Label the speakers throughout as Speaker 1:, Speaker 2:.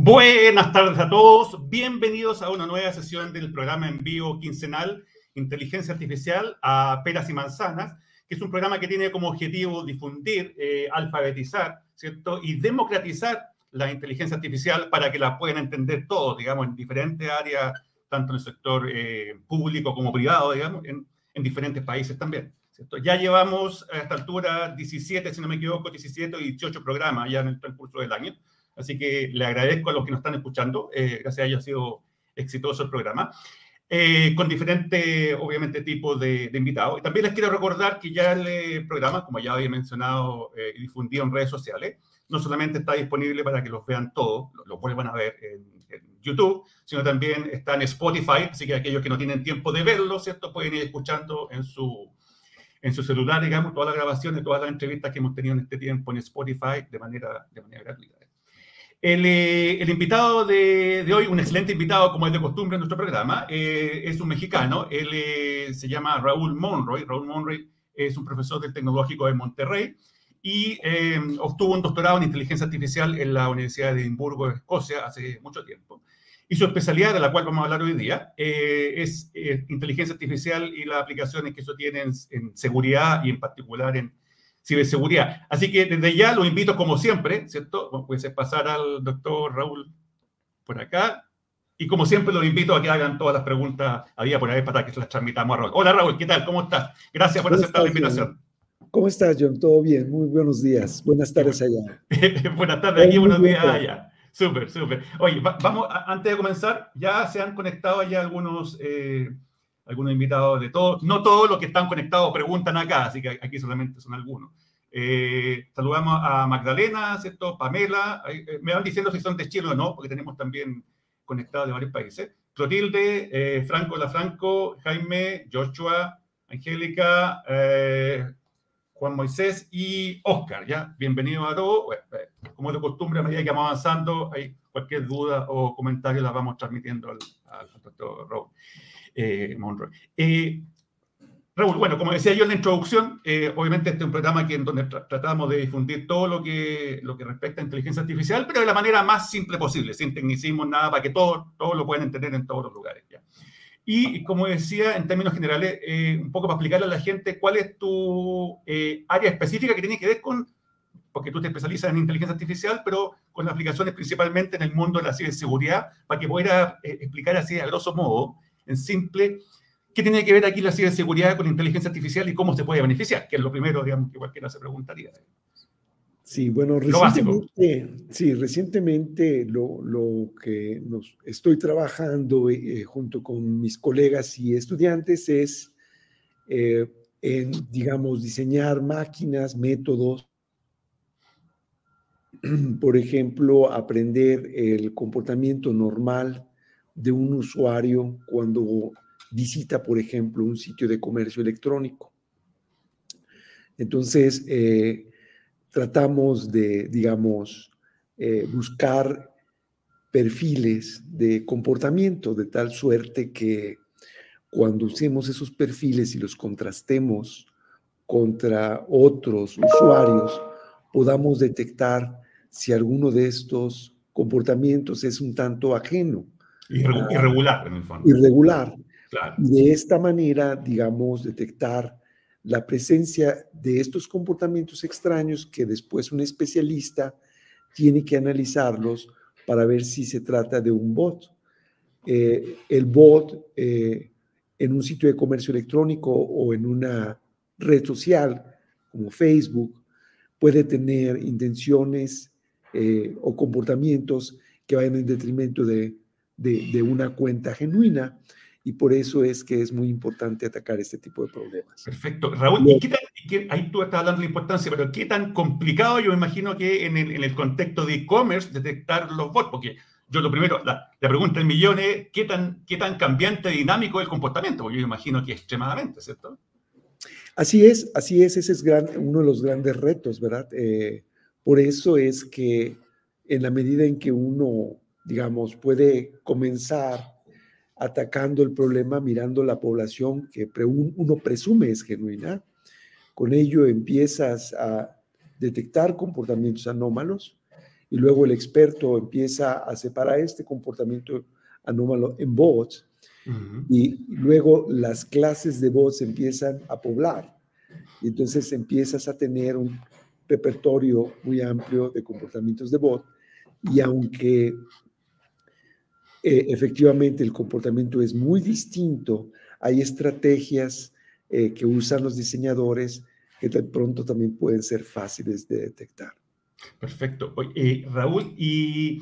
Speaker 1: Buenas tardes a todos, bienvenidos a una nueva sesión del programa en vivo quincenal Inteligencia Artificial a Peras y Manzanas, que es un programa que tiene como objetivo difundir, eh, alfabetizar, ¿cierto? Y democratizar la inteligencia artificial para que la puedan entender todos, digamos, en diferentes áreas, tanto en el sector eh, público como privado, digamos, en, en diferentes países también. Ya llevamos a esta altura 17, si no me equivoco, 17 o 18 programas ya en el transcurso del año. Así que le agradezco a los que nos están escuchando, eh, gracias a haya sido exitoso el programa, eh, con diferentes, obviamente, tipos de, invitados. Y también les quiero recordar que ya el programa, como ya había mencionado eh, y difundido en redes sociales, no solamente está disponible para que los vean todos, lo, lo vuelvan a ver en, en, YouTube, sino también está en Spotify, así que aquellos que no tienen tiempo de verlo, ¿cierto? Pueden ir escuchando en su, en su celular, digamos, todas las grabaciones, todas las entrevistas que hemos tenido en este tiempo en Spotify de manera, de manera gratuita. El, eh, el invitado de, de, hoy, un excelente invitado, como es de costumbre en nuestro programa, eh, es un mexicano. Él eh, se llama Raúl Monroy. Raúl Monroy es un profesor del Tecnológico de Monterrey y eh, obtuvo un doctorado en inteligencia artificial en la Universidad de Edimburgo, Escocia, hace mucho tiempo. Y su especialidad, de la cual vamos a hablar hoy día, eh, es eh, inteligencia artificial y las aplicaciones que eso tiene en, en seguridad y en particular en ciberseguridad. Así que desde ya lo invito, como siempre, ¿cierto? Pues pasar al doctor Raúl por acá. Y como siempre, los invito a que hagan todas las preguntas había por ahí para que se las transmitamos a Raúl. Hola Raúl, ¿qué tal? ¿Cómo estás? Gracias por aceptar la invitación.
Speaker 2: John? ¿Cómo estás, John? ¿Todo bien? Muy buenos días. Buenas tardes allá.
Speaker 1: Buenas tardes aquí, buenos días allá. Súper, súper. Oye, va, vamos, a, antes de comenzar, ya se han conectado allá algunos... Eh, algunos invitados de todos. No todos los que están conectados preguntan acá, así que aquí solamente son algunos. Eh, saludamos a Magdalena, ¿cierto? Pamela. Eh, me van diciendo si son de Chile o no, porque tenemos también conectados de varios países. Clotilde, eh, Franco Lafranco, Jaime, Joshua, Angélica, eh, Juan Moisés y Oscar, ¿ya? Bienvenidos a todos. Como de costumbre, a medida que vamos avanzando, hay cualquier duda o comentario la vamos transmitiendo al, al doctor Raúl eh, Monroe. Eh, Raúl, bueno, como decía yo en la introducción, eh, obviamente este es un programa que, en donde tra tratamos de difundir todo lo que, lo que respecta a inteligencia artificial, pero de la manera más simple posible, sin tecnicismo, nada, para que todos todo lo puedan entender en todos los lugares. ¿ya? Y como decía, en términos generales, eh, un poco para explicarle a la gente cuál es tu eh, área específica que tiene que ver con, porque tú te especializas en inteligencia artificial, pero con aplicaciones principalmente en el mundo de la ciberseguridad, para que pueda eh, explicar así a grosso modo en simple, ¿qué tiene que ver aquí la ciberseguridad con la inteligencia artificial y cómo se puede beneficiar? Que es lo primero, digamos, que cualquiera se preguntaría.
Speaker 2: Sí, bueno, recientemente, sí, recientemente lo, lo, que nos estoy trabajando eh, junto con mis colegas y estudiantes es eh, en, digamos, diseñar máquinas, métodos, por ejemplo, aprender el comportamiento normal de un usuario cuando visita, por ejemplo, un sitio de comercio electrónico. Entonces, eh, tratamos de, digamos, eh, buscar perfiles de comportamiento de tal suerte que cuando usemos esos perfiles y los contrastemos contra otros usuarios, podamos detectar si alguno de estos comportamientos es un tanto ajeno
Speaker 1: Irregular, en el fondo.
Speaker 2: Irregular. Claro. De esta manera, digamos, detectar la presencia de estos comportamientos extraños que después un especialista tiene que analizarlos para ver si se trata de un bot. Eh, el bot eh, en un sitio de comercio electrónico o en una red social como Facebook puede tener intenciones eh, o comportamientos que vayan en detrimento de de, de, una cuenta genuina y por eso es que es muy importante atacar este tipo de problemas.
Speaker 1: Perfecto. Raúl, ¿y qué tan, qué, ahí tú estás hablando de importancia, pero qué tan complicado yo me imagino que en el, en el contexto de e-commerce detectar los bots? Porque yo lo primero, la, la pregunta en millones es, ¿qué tan, ¿qué tan cambiante, dinámico es el comportamiento? Porque yo imagino que extremadamente, ¿cierto?
Speaker 2: Así es, así es, ese es gran, uno de los grandes retos, ¿verdad? Eh, por eso es que en la medida en que uno digamos, puede comenzar atacando el problema mirando la población que uno presume es genuina. Con ello empiezas a detectar comportamientos anómalos y luego el experto empieza a separar este comportamiento anómalo en bots y luego las clases de bots empiezan a poblar. Y entonces empiezas a tener un repertorio muy amplio de comportamientos de bot y aunque eh, efectivamente el comportamiento es muy distinto, hay estrategias eh, que usan los diseñadores que de pronto también pueden ser fáciles de detectar.
Speaker 1: Perfecto. Oye, Raúl, y,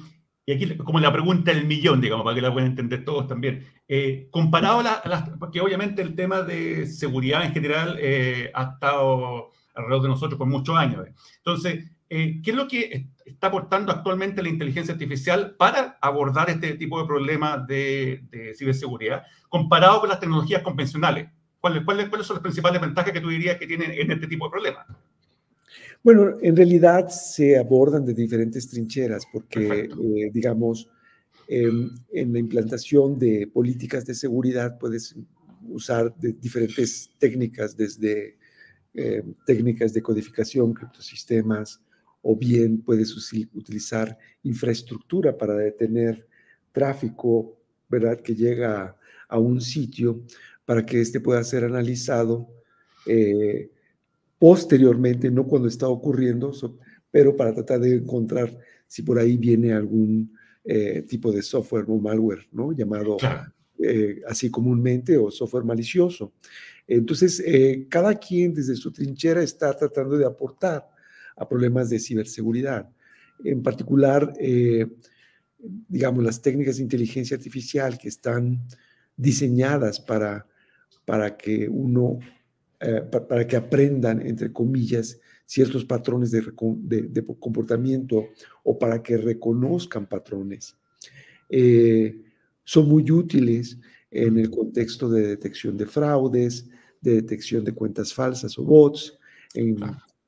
Speaker 1: aquí como la pregunta del millón, digamos, para que la puedan entender todos también. Eh, comparado a las, porque obviamente el tema de seguridad en general eh, ha estado alrededor de nosotros por muchos años. Entonces, eh, ¿qué es lo que está aportando actualmente la inteligencia artificial para abordar este tipo de problemas de, de ciberseguridad comparado con las tecnologías convencionales? ¿Cuáles, ¿Cuáles, cuáles, son las principales ventajas que tú dirías que tienen en este tipo de problemas?
Speaker 2: Bueno, en realidad se abordan de diferentes trincheras porque, eh, digamos, eh, en la implantación de políticas de seguridad puedes usar de diferentes técnicas, desde eh, técnicas de codificación, criptosistemas, o bien puedes utilizar infraestructura para detener tráfico, ¿verdad?, que llega a un sitio para que éste pueda ser analizado eh, posteriormente, no cuando está ocurriendo, pero para tratar de encontrar si por ahí viene algún eh, tipo de software o malware, ¿no? Llamado eh, así comúnmente o software malicioso. Entonces, eh, cada quien desde su trinchera está tratando de aportar a problemas de ciberseguridad. En particular, digamos, las técnicas de inteligencia artificial que están diseñadas para, para que uno eh, para que aprendan, entre comillas, ciertos patrones de, comportamiento o para que reconozcan patrones. Eh, son muy útiles en el contexto de detección de fraudes, de detección de cuentas falsas o bots, en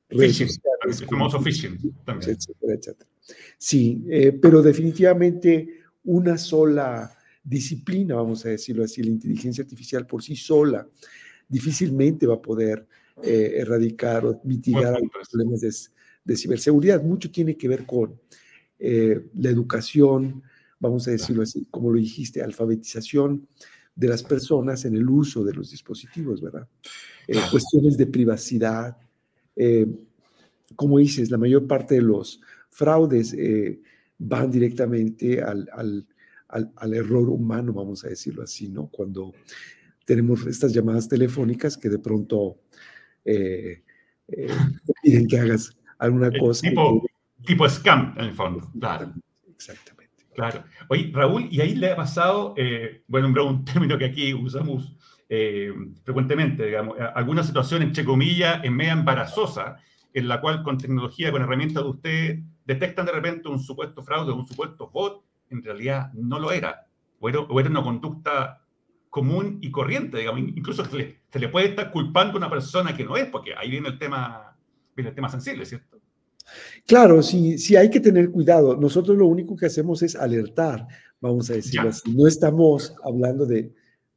Speaker 1: redes el famoso phishing también.
Speaker 2: Etcétera, etcétera. Sí, eh, pero definitivamente una sola disciplina, vamos a decirlo así, la inteligencia artificial por sí sola, difícilmente va a poder eh, erradicar o mitigar los problemas de, ciberseguridad. Mucho tiene que ver con eh, la educación, vamos a decirlo así, como lo dijiste, alfabetización de las personas en el uso de los dispositivos, ¿verdad? Eh, cuestiones de privacidad. Como dices, la mayor parte de los fraudes van directamente al, al, al, error humano, vamos a decirlo así, ¿no? Cuando tenemos estas llamadas telefónicas que de pronto eh, eh, piden que hagas alguna cosa.
Speaker 1: Tipo, tipo scam, en el fondo, claro.
Speaker 2: Exactamente.
Speaker 1: Claro. Oye, Raúl, ¿y ahí le ha pasado, eh, bueno, un término que aquí usamos eh, frecuentemente, digamos, alguna situación, entre comillas, en media embarazosa, en la cual con tecnología, con herramientas de usted, detectan de repente un supuesto fraude, un supuesto bot, en realidad no lo era, o era, o era una conducta común y corriente, digamos. Incluso se le, se le, puede estar culpando a una persona que no es, porque ahí viene el tema, viene el tema sensible, ¿cierto?
Speaker 2: Claro, sí, sí hay que tener cuidado. Nosotros lo único que hacemos es alertar, vamos a decirlo así. No estamos hablando de,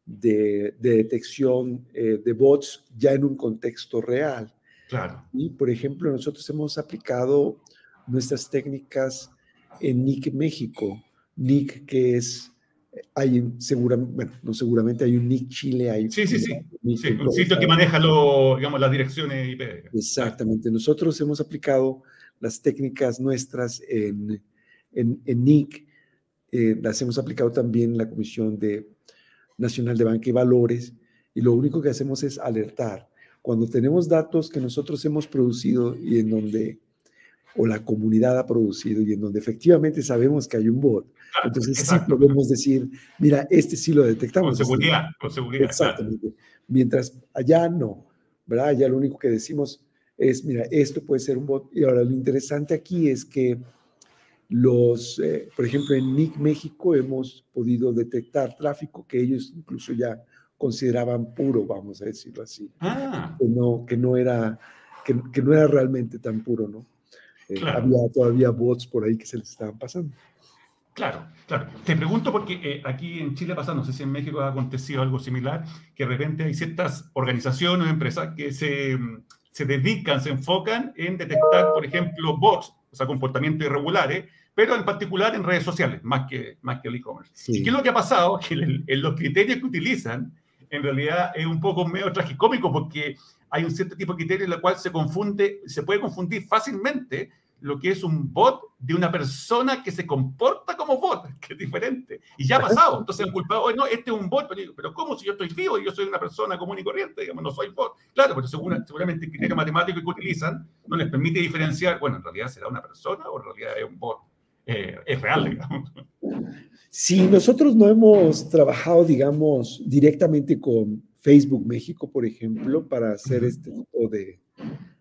Speaker 2: de, detección eh, de bots ya en un contexto real.
Speaker 1: Claro.
Speaker 2: Y, por ejemplo, nosotros hemos aplicado nuestras técnicas en NIC México. NIC, que es hay seguramente, bueno, no seguramente hay un NIC Chile, hay
Speaker 1: sí, sí, sí, sí un sitio que maneja lo, digamos, las direcciones IP.
Speaker 2: Exactamente, nosotros hemos aplicado las técnicas nuestras en, en, en NIC, eh, las hemos aplicado también en la Comisión de, Nacional de Banca y Valores, y lo único que hacemos es alertar. Cuando tenemos datos que nosotros hemos producido y en donde o la comunidad ha producido y en donde efectivamente sabemos que hay un bot. Entonces sí podemos decir, mira, este sí lo detectamos.
Speaker 1: Con seguridad, con seguridad.
Speaker 2: Exactamente. Mientras allá no, ¿verdad? Allá lo único que decimos es, mira, esto puede ser un bot. Y ahora lo interesante aquí es que los, eh, por ejemplo, en NIC México hemos podido detectar tráfico que ellos incluso ya consideraban puro, vamos a decirlo así.
Speaker 1: Ah.
Speaker 2: Que, no, que, no era, que, que no era realmente tan puro, ¿no? Eh, había todavía bots por ahí que se les estaban pasando.
Speaker 1: Claro, claro. Te pregunto porque eh, aquí en Chile pasa, no sé si en México ha acontecido algo similar, que de repente hay ciertas organizaciones o empresas que se, se dedican, se enfocan en detectar, por ejemplo, bots o sea, comportamientos irregulares, pero en particular en redes sociales, más que, más que el e-commerce. ¿Y qué es lo que ha pasado? Que en los criterios que utilizan, en realidad es un poco medio tragicómico porque hay un cierto tipo de criterio en el cual se confunde, se puede confundir fácilmente lo que es un bot de una persona que se comporta como bot, que es diferente. Y ya ha pasado. Entonces han culpado, no, este es un bot, pero, ¿cómo si yo estoy vivo y yo soy una persona común y corriente? Digamos, no soy bot. Claro, pero seguramente el criterio matemático que utilizan no les permite diferenciar, bueno, en realidad será una persona o en realidad es un bot. Eh, es real, digamos.
Speaker 2: Si nosotros no hemos trabajado, digamos, directamente con Facebook México, por ejemplo, para hacer este tipo de,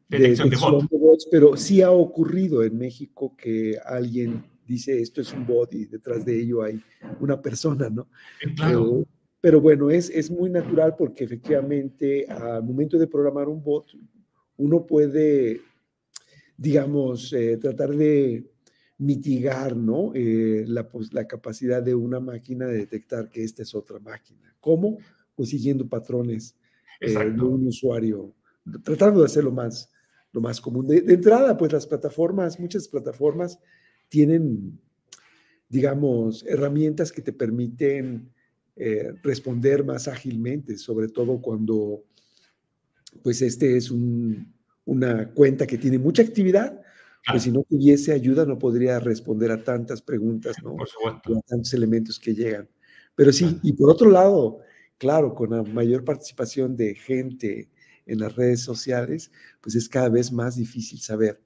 Speaker 2: detección de, bots, pero sí ha ocurrido en México que alguien dice esto es un bot y detrás de ello hay una persona, ¿no?
Speaker 1: Claro.
Speaker 2: pero bueno, es, es muy natural porque efectivamente al momento de programar un bot, uno puede, digamos, eh, tratar de mitigar, ¿no? Eh, la, pues, la capacidad de una máquina de detectar que esta es otra máquina. ¿Cómo? Pues siguiendo patrones eh, de un usuario, tratando de hacerlo más, lo más común. De, entrada, pues las plataformas, muchas plataformas tienen, digamos, herramientas que te permiten eh, responder más ágilmente, sobre todo cuando, pues este es una cuenta que tiene mucha actividad, pues si no tuviese ayuda no podría responder a tantas preguntas, ¿no?
Speaker 1: Por supuesto.
Speaker 2: A tantos elementos que llegan. Pero sí, y por otro lado, claro, con la mayor participación de gente en las redes sociales, pues es cada vez más difícil saber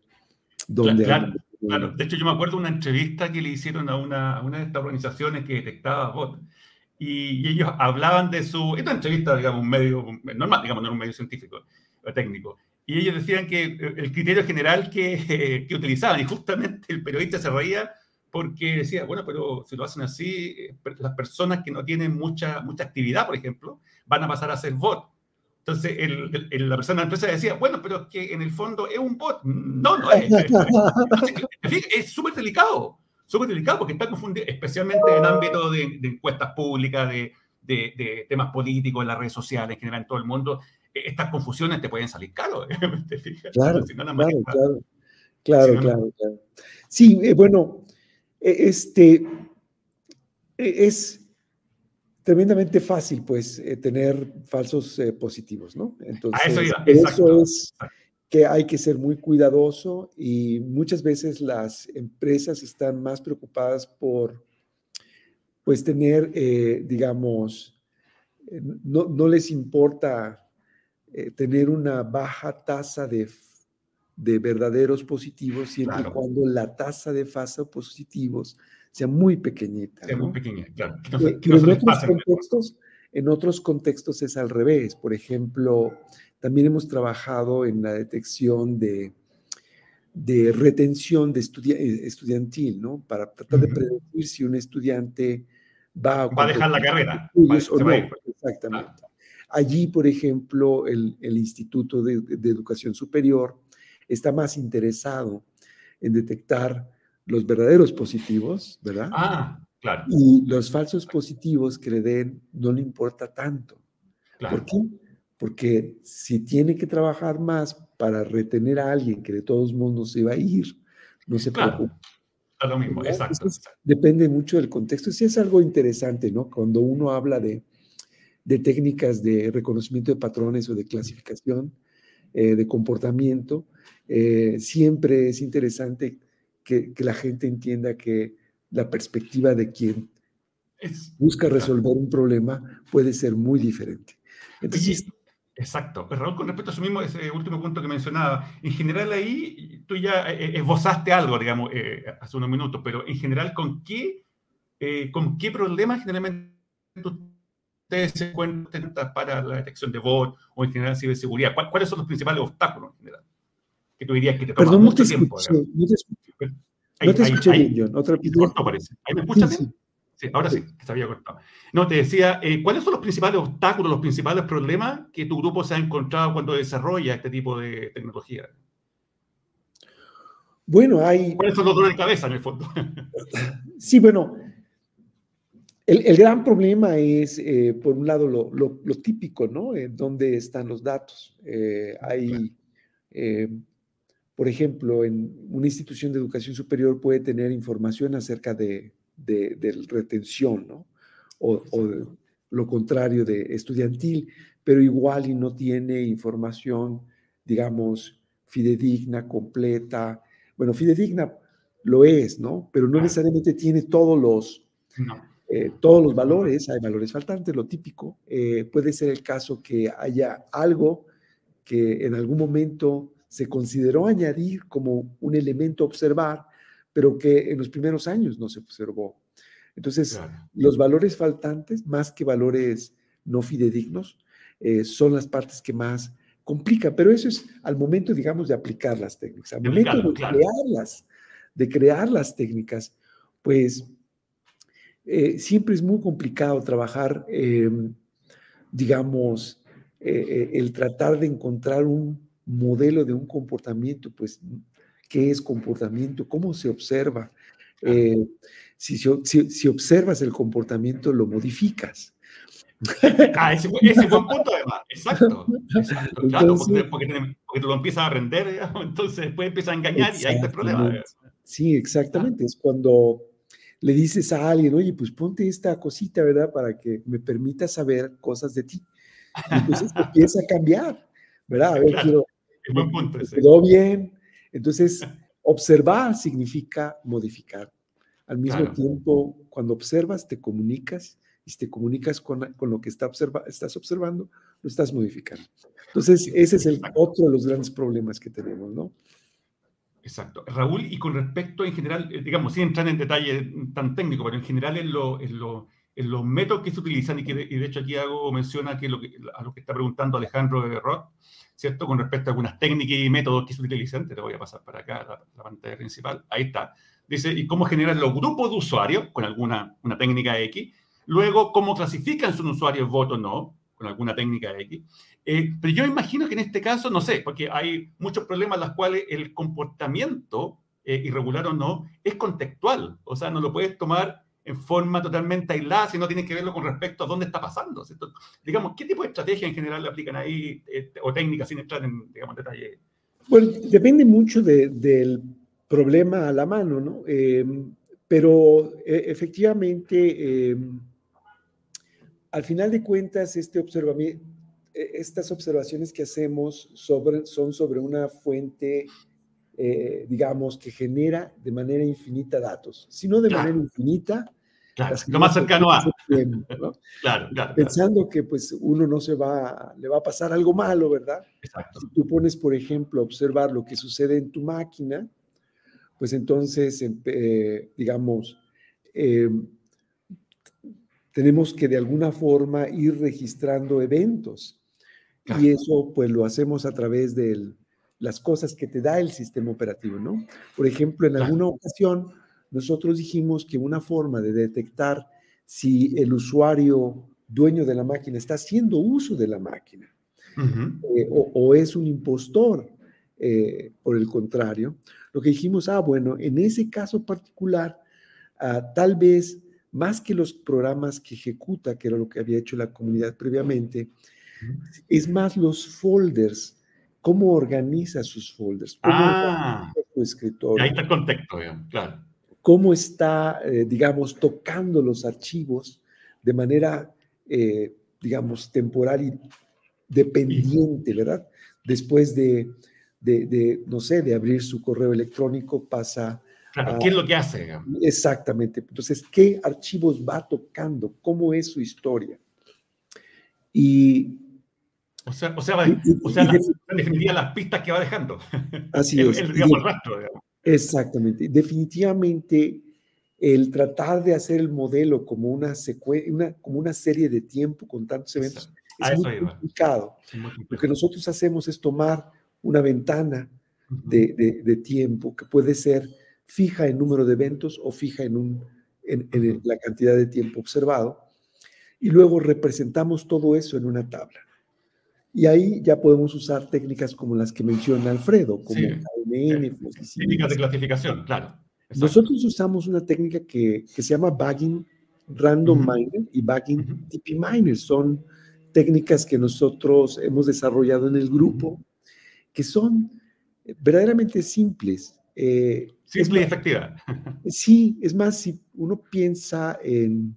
Speaker 2: dónde...
Speaker 1: Claro, claro. De hecho, yo me acuerdo una entrevista que le hicieron a una, una de estas organizaciones que detectaba bots. Y, ellos hablaban de su... Esta entrevista, digamos, un medio normal, digamos, no un medio científico o técnico. Y ellos decían que el criterio general que, que utilizaban, y justamente el periodista se reía porque decía, bueno, pero si lo hacen así, eh, las personas que no tienen mucha, mucha actividad, por ejemplo, van a pasar a ser bot. Entonces, el, la persona de la empresa decía, bueno, pero es que en el fondo es un bot. No, no es. es súper delicado, súper delicado porque está confundido, especialmente en ámbito de, encuestas públicas, de, de, temas políticos, en las redes sociales, en general, en todo el mundo. E, estas confusiones te pueden salir caros.
Speaker 2: Claro, claro, claro, claro, claro, Sí, eh, bueno, e, este e, es tremendamente fácil, pues, eh, tener falsos eh, positivos, ¿no?
Speaker 1: Entonces,
Speaker 2: eso, es que hay que ser muy cuidadoso y muchas veces las empresas están más preocupadas por, pues, tener, eh, digamos, no, no, les importa tener una baja tasa de, de verdaderos positivos siempre y cuando la tasa de falsos positivos sea muy pequeñita.
Speaker 1: Sea muy pequeña, claro.
Speaker 2: en, otros contextos, en otros contextos es al revés. Por ejemplo, también hemos trabajado en la detección de, de retención de eh, estudiantil, ¿no? Para tratar de predecir si un estudiante va
Speaker 1: a, va a dejar la carrera.
Speaker 2: o no. Exactamente. Allí, por ejemplo, el, el Instituto de, de, Educación Superior está más interesado en detectar los verdaderos positivos, ¿verdad?
Speaker 1: Ah, claro.
Speaker 2: Y los falsos positivos que le den no le importa tanto.
Speaker 1: Claro.
Speaker 2: ¿Por qué? Porque si tiene que trabajar más para retener a alguien que de todos modos se va a ir, no se
Speaker 1: claro. preocupa. Es lo mismo, exacto,
Speaker 2: Depende mucho del contexto. Sí es algo interesante, ¿no? Cuando uno habla de, de técnicas de reconocimiento de patrones o de clasificación eh, de comportamiento, eh, siempre es interesante que, la gente entienda que la perspectiva de quien busca resolver un problema puede ser muy diferente.
Speaker 1: Entonces, Exacto. Raúl, con respecto a eso mismo, ese último punto que mencionaba, en general ahí tú ya eh, eh, esbozaste algo, digamos, eh, hace unos minutos, pero en general, ¿con qué, ¿con qué problemas generalmente ustedes se encuentran para la detección de bot o en general ciberseguridad? ¿Cuáles son los principales obstáculos en general? Que tú dirías que te toma mucho tiempo.
Speaker 2: No te escuché bien, John. Otra
Speaker 1: corto parece. ¿Ahí me escuchas bien? Sí, ahora sí, que se había cortado. No, te decía, eh, ¿cuáles son los principales obstáculos, los principales problemas que tu grupo se ha encontrado cuando desarrolla este tipo de tecnología?
Speaker 2: Bueno, hay...
Speaker 1: ¿Cuáles son los dolores de cabeza en el fondo?
Speaker 2: sí, bueno, el, gran problema es, eh, por un lado, lo, lo, típico, ¿no? ¿Dónde están los datos? Eh, hay por ejemplo, en una institución de educación superior puede tener información acerca de, de, retención, ¿no? O, o, lo contrario de estudiantil, pero igual y no tiene información, digamos, fidedigna, completa. Bueno, fidedigna lo es, ¿no? Pero no necesariamente tiene todos los, eh, todos los valores, hay valores faltantes, lo típico. Eh, puede ser el caso que haya algo que en algún momento se consideró añadir como un elemento a observar, pero que en los primeros años no se observó. Entonces, los valores faltantes, más que valores no fidedignos, eh, son las partes que más complican, pero eso es al momento, digamos, de aplicar las técnicas, al momento de crearlas, de crear las técnicas, pues eh, siempre es muy complicado trabajar, em, digamos, eh, el tratar de encontrar un modelo de un comportamiento, pues, ¿qué es comportamiento? ¿Cómo se observa? Si, si, observas el comportamiento, lo modificas.
Speaker 1: Ah, ese, ese buen punto además, exacto. claro, porque, tú lo empiezas a aprender, entonces después empieza a engañar y ahí el problema.
Speaker 2: Sí, exactamente. Es cuando le dices a alguien, oye, pues ponte esta cosita, ¿verdad? Para que me permita saber cosas de ti. Y entonces empieza a cambiar, ¿verdad? A ver, quiero, buen punto quedó bien. Entonces, observar significa modificar. Al mismo tiempo, cuando observas, te comunicas y si te comunicas con, con lo que está observa, estás observando, lo estás modificando. Entonces, ese es el otro de los grandes problemas que tenemos, ¿no?
Speaker 1: Exacto. Raúl, y con respecto en general, eh, digamos, sin entrar en detalle tan técnico, pero en general en, lo, en, lo, en los métodos que se utilizan, y que de, hecho aquí hago menciona que, lo que a lo que está preguntando Alejandro de Roth, ¿cierto? Con respecto a algunas técnicas y métodos que se utilizan, te voy a pasar para acá, la, la pantalla principal, ahí está. Dice, ¿y cómo generan los grupos de usuarios con alguna una técnica X? Luego, ¿cómo clasifican si un usuario es voto no? Con alguna técnica X. Eh, pero yo imagino que en este caso, no sé, porque hay muchos problemas en los cuales el comportamiento, eh, irregular o no, es contextual. O sea, no lo puedes tomar en forma totalmente aislada, si no tiene que verlo con respecto a dónde está pasando. Digamos, ¿qué tipo de estrategia en general le aplican ahí, eh, o técnicas sin entrar en, digamos, detalle?
Speaker 2: Bueno, depende mucho del problema a la mano, ¿no? Em, pero e, efectivamente, em, al final de cuentas, este observamiento, estas observaciones que hacemos sobre, son sobre una fuente, eh, digamos, que genera de manera infinita datos. Si no de manera infinita,
Speaker 1: Claro, lo más cercano a.
Speaker 2: claro, claro, Pensando que pues uno no se va, le va a pasar algo malo, ¿verdad? Exacto. Si tú pones, por ejemplo, observar lo que sucede en tu máquina, pues entonces, eh, digamos, eh, tenemos que de alguna forma ir registrando eventos. Y eso pues lo hacemos a través de las cosas que te da el sistema operativo, ¿no? Por ejemplo, en alguna ocasión nosotros dijimos que una forma de detectar si el usuario dueño de la máquina está haciendo uso de la máquina eh, o, es un impostor, por el contrario, lo que dijimos, ah, bueno, en ese caso particular, ah, tal vez más que los programas que ejecuta, que era lo que había hecho la comunidad previamente, es más los folders, cómo organiza sus folders, cómo
Speaker 1: ah, su escritorio. Ahí está el contexto, claro.
Speaker 2: Cómo está, eh, digamos, tocando los archivos de manera, eh, digamos, temporal y dependiente, ¿verdad? Después de de, no sé, de abrir su correo electrónico, pasa...
Speaker 1: Claro, ¿qué es lo que hace?
Speaker 2: Exactamente. Entonces, ¿qué archivos va tocando? ¿Cómo es su historia? Y...
Speaker 1: O sea, o sea, o sea en definitiva, las pistas que va dejando.
Speaker 2: Así es. El, rastro, Exactamente. Definitivamente, el tratar de hacer el modelo como una, una, como una serie de tiempo con tantos eventos es muy complicado. Lo que nosotros hacemos es tomar una ventana de, tiempo que puede ser fija en número de eventos o fija en, un, en, la cantidad de tiempo observado. Y luego representamos todo eso en una tabla. Y ahí ya podemos usar técnicas como las que menciona Alfredo, como sí.
Speaker 1: técnicas de clasificación, claro.
Speaker 2: Nosotros usamos una técnica que, se llama Bagging Random Miner y Bagging TP Miner. Son técnicas que nosotros hemos desarrollado en el grupo que son verdaderamente simples.
Speaker 1: Eh, Simple y efectiva.
Speaker 2: Sí, es más, si uno piensa en,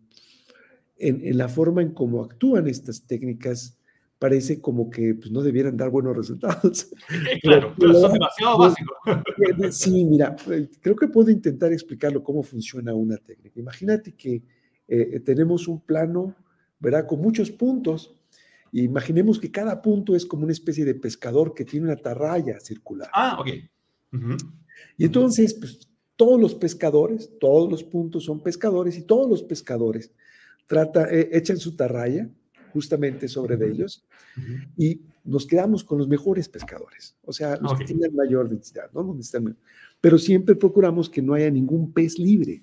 Speaker 2: en, la forma en cómo actúan estas técnicas, parece como que pues, no debieran dar buenos resultados.
Speaker 1: Claro, pero, son demasiado básicos.
Speaker 2: Sí, mira, eh, creo que puedo intentar explicarlo cómo funciona una técnica. Imagínate que eh, tenemos un plano, ¿verdad? Con muchos puntos. Imaginemos que cada punto es como una especie de pescador que tiene una atarraya circular.
Speaker 1: Ah, ok.
Speaker 2: Y entonces, pues, todos los pescadores, todos los puntos son pescadores y todos los pescadores trata, eh, echan su tarraya justamente sobre de ellos y nos quedamos con los mejores pescadores, o sea, los que tienen mayor densidad, ¿no? Pero siempre procuramos que no haya ningún pez libre.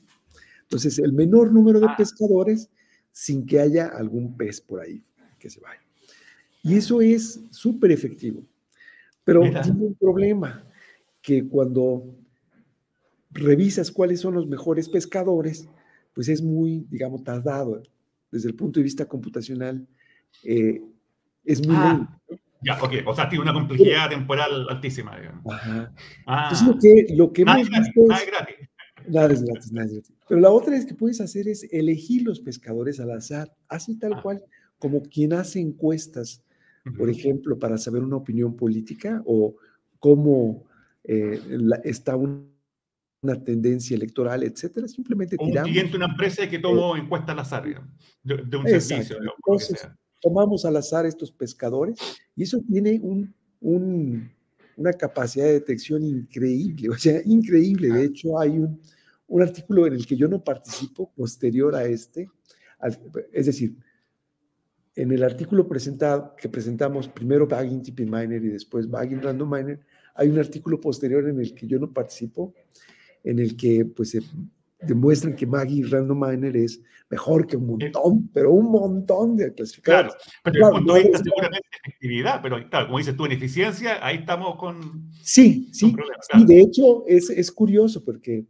Speaker 2: Entonces, el menor número de ah. pescadores sin que haya algún pez por ahí que se vaya. Y eso es súper efectivo. Pero tiene un problema, que cuando revisas cuáles son los mejores pescadores, pues es muy, digamos, tardado desde el punto de vista computacional. Eh, es muy
Speaker 1: ah, Ya, ok. O sea, tiene una complejidad temporal altísima, digamos.
Speaker 2: Ajá. Ah. Entonces, lo que, lo que nada hemos visto es, nada es gratis. Nada es gratis, nada es gratis. Pero la otra es que puedes hacer es elegir los pescadores al azar, así tal ah. cual, como quien hace encuestas, por ejemplo, para saber una opinión política o cómo eh, está una tendencia electoral, etcétera. Simplemente
Speaker 1: un cliente, una empresa que tomó encuesta al azar, de, un servicio.
Speaker 2: Entonces, tomamos al azar estos pescadores y eso tiene un, una capacidad de detección increíble, o sea, increíble. De hecho, hay un, un artículo en el que yo no participo posterior a este, es decir, en el artículo presentado, que presentamos primero Bagging Tipping Miner y después Bagging Random Miner, hay un artículo posterior en el que yo no participo, en el que pues se demuestran que Maggie Random Miner es mejor que un montón, pero un montón de clasificados.
Speaker 1: Claro, pero claro, el punto de vista seguramente efectividad, pero claro, como dices tú, en eficiencia, ahí estamos con...
Speaker 2: Sí, sí, y de hecho es, es curioso porque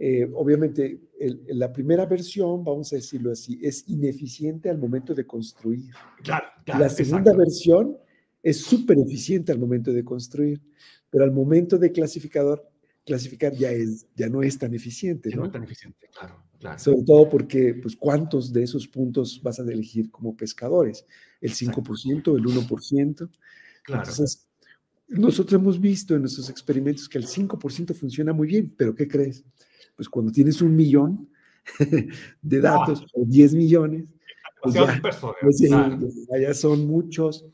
Speaker 2: eh, obviamente, la primera versión, vamos a decirlo así, es ineficiente al momento de construir.
Speaker 1: Claro,
Speaker 2: la segunda versión es súper eficiente al momento de construir, pero al momento de clasificador, clasificar ya, es, ya no es tan eficiente.
Speaker 1: ¿no? es tan eficiente, claro, claro.
Speaker 2: Sobre todo porque, pues, ¿cuántos de esos puntos vas a elegir como pescadores? ¿El 5%, el 1%? Claro. Entonces, nosotros hemos visto en nuestros experimentos que el 5% funciona muy bien, pero ¿qué crees? pues cuando tienes un millón de datos o 10 millones, pues ya, pues ya, son muchos,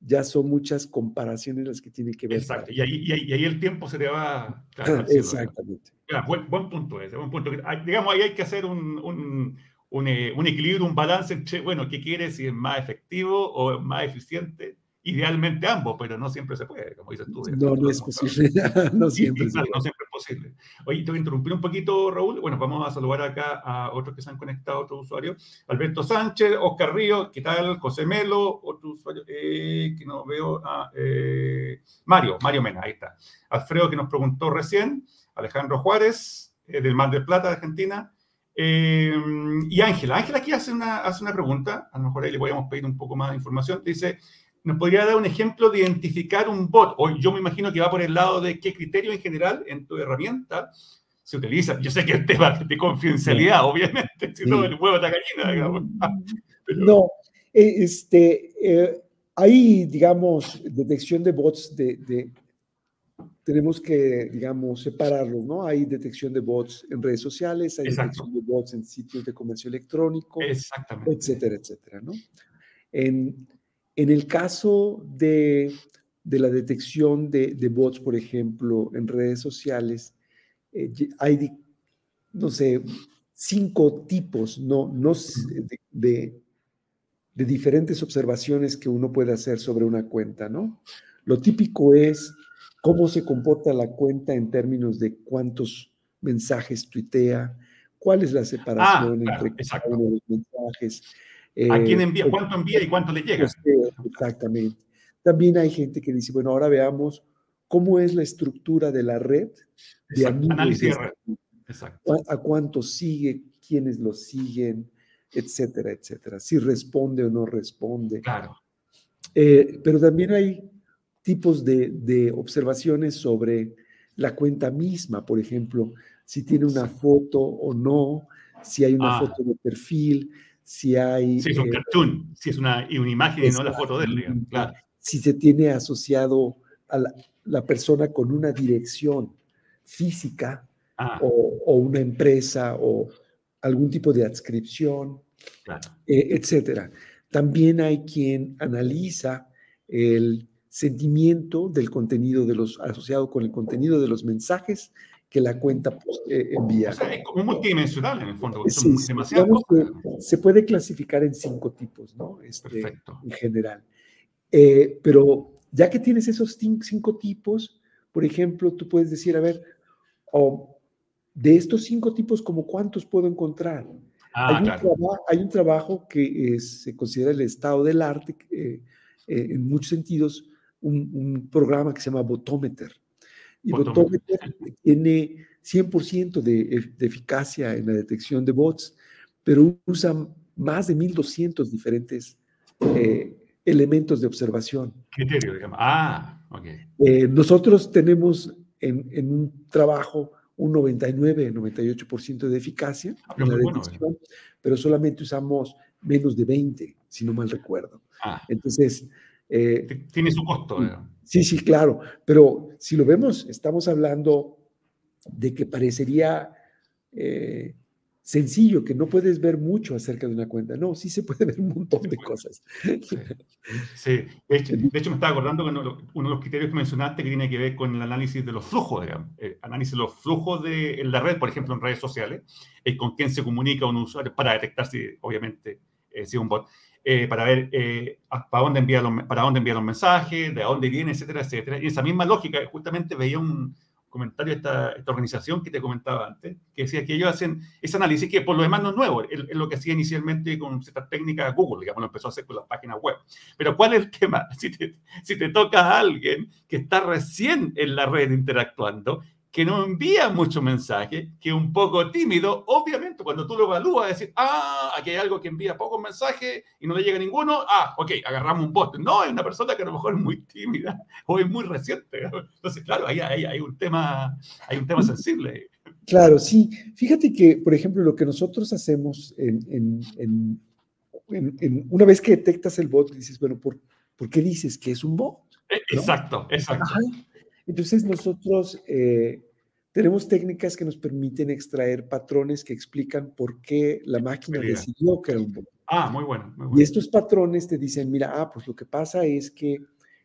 Speaker 2: ya son muchas comparaciones las que tienen que ver.
Speaker 1: Exacto, y ahí, y, ahí, el tiempo se te va...
Speaker 2: Exactamente.
Speaker 1: buen, buen, punto ese, buen punto. Digamos, ahí hay que hacer un, un, un, eh, un equilibrio, un balance entre, bueno, ¿qué quieres? Si es más efectivo o más eficiente Idealmente ambos, pero no siempre se puede, como dices tú.
Speaker 2: No, no es posible. no siempre,
Speaker 1: no siempre es posible. Oye, te voy interrumpir un poquito, Raúl. Bueno, vamos a saludar acá a otros que se han conectado, otros usuarios. Alberto Sánchez, Oscar Río, ¿qué tal? José Melo, otro usuario eh, que no veo. Ah, eh, Mario, Mario Mena, ahí está. Alfredo que nos preguntó recién. Alejandro Juárez, eh, del Mar del Plata, de Argentina. y Ángela, Ángela aquí hace una, hace una pregunta, a lo mejor ahí le podríamos pedir un poco más de información. Dice, ¿Nos podría dar un ejemplo de identificar un bot? O yo me imagino que va por el lado de qué criterio en general en tu herramienta se utiliza. Yo sé que es tema de confidencialidad, obviamente, si no el huevo está gallina, digamos.
Speaker 2: No, eh, este, eh, hay, digamos, detección de bots de, tenemos que, digamos, separarlos, ¿no? Hay detección de bots en redes sociales, hay detección de bots en sitios de comercio electrónico, etcétera, etcétera, ¿no? En, en el caso de, la detección de, bots, por ejemplo, en redes sociales, eh, hay, no sé, cinco tipos no, no de, diferentes observaciones que uno puede hacer sobre una cuenta, ¿no? Lo típico es cómo se comporta la cuenta en términos de cuántos mensajes tuitea, cuál es la separación ah, entre cada uno de los mensajes,
Speaker 1: ¿A quién envía? Eh, ¿Cuánto envía y cuánto le llega?
Speaker 2: Exactamente. También hay gente que dice, bueno, ahora veamos cómo es la estructura de la red de
Speaker 1: Análisis
Speaker 2: Exacto. A, cuánto sigue, quiénes lo siguen, etcétera, etcétera. Si responde o no responde.
Speaker 1: Claro.
Speaker 2: Eh, pero también hay tipos de, observaciones sobre la cuenta misma, por ejemplo, si tiene una foto o no, si hay una ah. foto de perfil, si hay...
Speaker 1: Si es un eh, cartoon, si es una, una imagen y no la foto de él, claro.
Speaker 2: Si se tiene asociado a la, persona con una dirección física ah. o, una empresa o algún tipo de adscripción, eh, etcétera. También hay quien analiza el sentimiento del contenido de los asociado con el contenido de los mensajes que la cuenta pues, eh, envía.
Speaker 1: O sea, es como multidimensional en el fondo.
Speaker 2: se puede clasificar en cinco tipos, ¿no? Este, Perfecto. En general. Eh, pero ya que tienes esos cinco tipos, por ejemplo, tú puedes decir, a ver, oh, de estos cinco tipos, ¿como cuántos puedo encontrar? Ah, hay, un trabajo, que se considera el estado del arte, eh, en muchos sentidos, un, programa que se llama Botometer. Y Botometer, tiene 100% de, de, eficacia en la detección de bots, pero usa más de 1200 diferentes eh, elementos de observación.
Speaker 1: Criterio, digamos. Ah, ok.
Speaker 2: Eh, nosotros tenemos en, en, un trabajo un 99, 98% de eficacia ah, en la detección, pero solamente usamos menos de 20, si no mal recuerdo. Ah. Entonces,
Speaker 1: eh, Tiene su costo.
Speaker 2: Sí, sí, claro, pero si lo vemos, estamos hablando de que parecería eh, sencillo, que no puedes ver mucho acerca de una cuenta. No, sí se puede ver un montón de cosas.
Speaker 1: Sí, De, hecho, me estaba acordando que uno de los criterios que mencionaste que tiene que ver con el análisis de los flujos, digamos, eh, análisis de los flujos de en la red, por ejemplo, en redes sociales, con quién se comunica un usuario para detectar si, obviamente, si es un bot. Eh, para ver eh, para, dónde envía los, para dónde envía los mensajes, de dónde viene, etcétera, etcétera. Y esa misma lógica, justamente veía un comentario de esta, esta, organización que te comentaba antes, que decía que ellos hacen ese análisis que por lo demás no es nuevo, es, lo que hacía inicialmente con ciertas técnicas Google, digamos, lo empezó a hacer con las páginas web. Pero ¿cuál es el tema? Si te, si te toca a alguien que está recién en la red interactuando que no envía mucho mensaje, que un poco tímido, obviamente cuando tú lo evalúas, decir, ah, aquí hay algo que envía pocos mensajes y no le llega ninguno, ah, ok, agarramos un bot. No, es una persona que a lo mejor es muy tímida o es muy reciente. Entonces, claro, ahí hay, un, tema, hay un tema sensible.
Speaker 2: Claro, sí. Fíjate que, por ejemplo, lo que nosotros hacemos en, una vez que detectas el bot, dices, bueno, ¿por, ¿por qué dices que es un bot?
Speaker 1: Eh, exacto, exacto.
Speaker 2: Entonces nosotros eh, tenemos técnicas que nos permiten extraer patrones que explican por qué la máquina decidió que era un bot.
Speaker 1: Ah, muy bueno,
Speaker 2: Y estos patrones te dicen, mira, ah, pues lo que pasa es que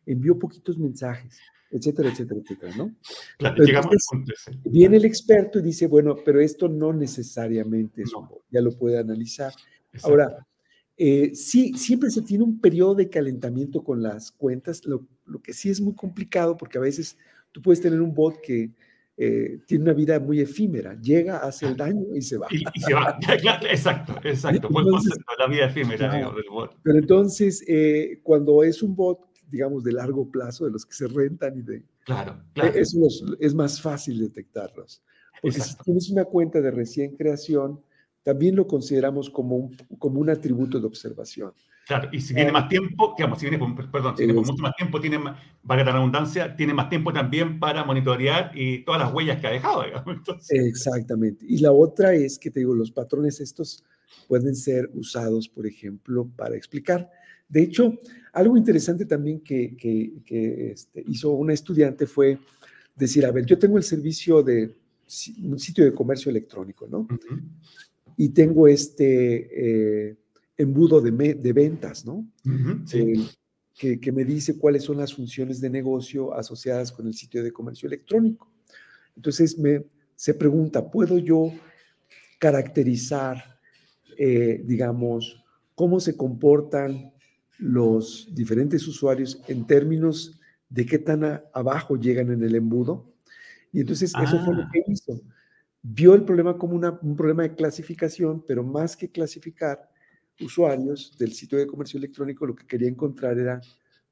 Speaker 2: envió poquitos mensajes, etcétera, etcétera, etcétera, ¿no?
Speaker 1: Claro, llegamos punto
Speaker 2: Viene el experto y dice, bueno, pero esto no necesariamente es un bot, ya lo puede analizar. Ahora, eh, sí, siempre se tiene un periodo de calentamiento con las cuentas, lo, lo, que sí es muy complicado porque a veces tú puedes tener un bot que eh, tiene una vida muy efímera, llega, hace el daño y se va.
Speaker 1: Y, se va, exacto, exacto, buen concepto, la vida efímera del bot.
Speaker 2: Pero entonces, eh, cuando es un bot, digamos, de largo plazo, de los que se rentan y de...
Speaker 1: Claro, claro.
Speaker 2: Es, es más fácil detectarlos. Porque si tienes una cuenta de recién creación, también lo consideramos como un, como un atributo de observación.
Speaker 1: Claro, y si tiene más tiempo, digamos, si viene con, perdón, si viene con mucho más tiempo, tiene, valga la redundancia, tiene más tiempo también para monitorear y todas las huellas que ha dejado, digamos.
Speaker 2: Exactamente. Y la otra es que te digo, los patrones estos pueden ser usados, por ejemplo, para explicar. De hecho, algo interesante también que, que, que este, hizo una estudiante fue decir, a ver, yo tengo el servicio de un sitio de comercio electrónico, ¿no? Y tengo este eh, embudo de, de, ventas, ¿no? Eh, que, que, me dice cuáles son las funciones de negocio asociadas con el sitio de comercio electrónico. Entonces me, se pregunta, ¿puedo yo caracterizar, eh, digamos, cómo se comportan los diferentes usuarios en términos de qué tan abajo llegan en el embudo? Y entonces eso fue lo ah. que hizo vio el problema como un problema de clasificación, pero más que clasificar usuarios del sitio de comercio electrónico, lo que quería encontrar era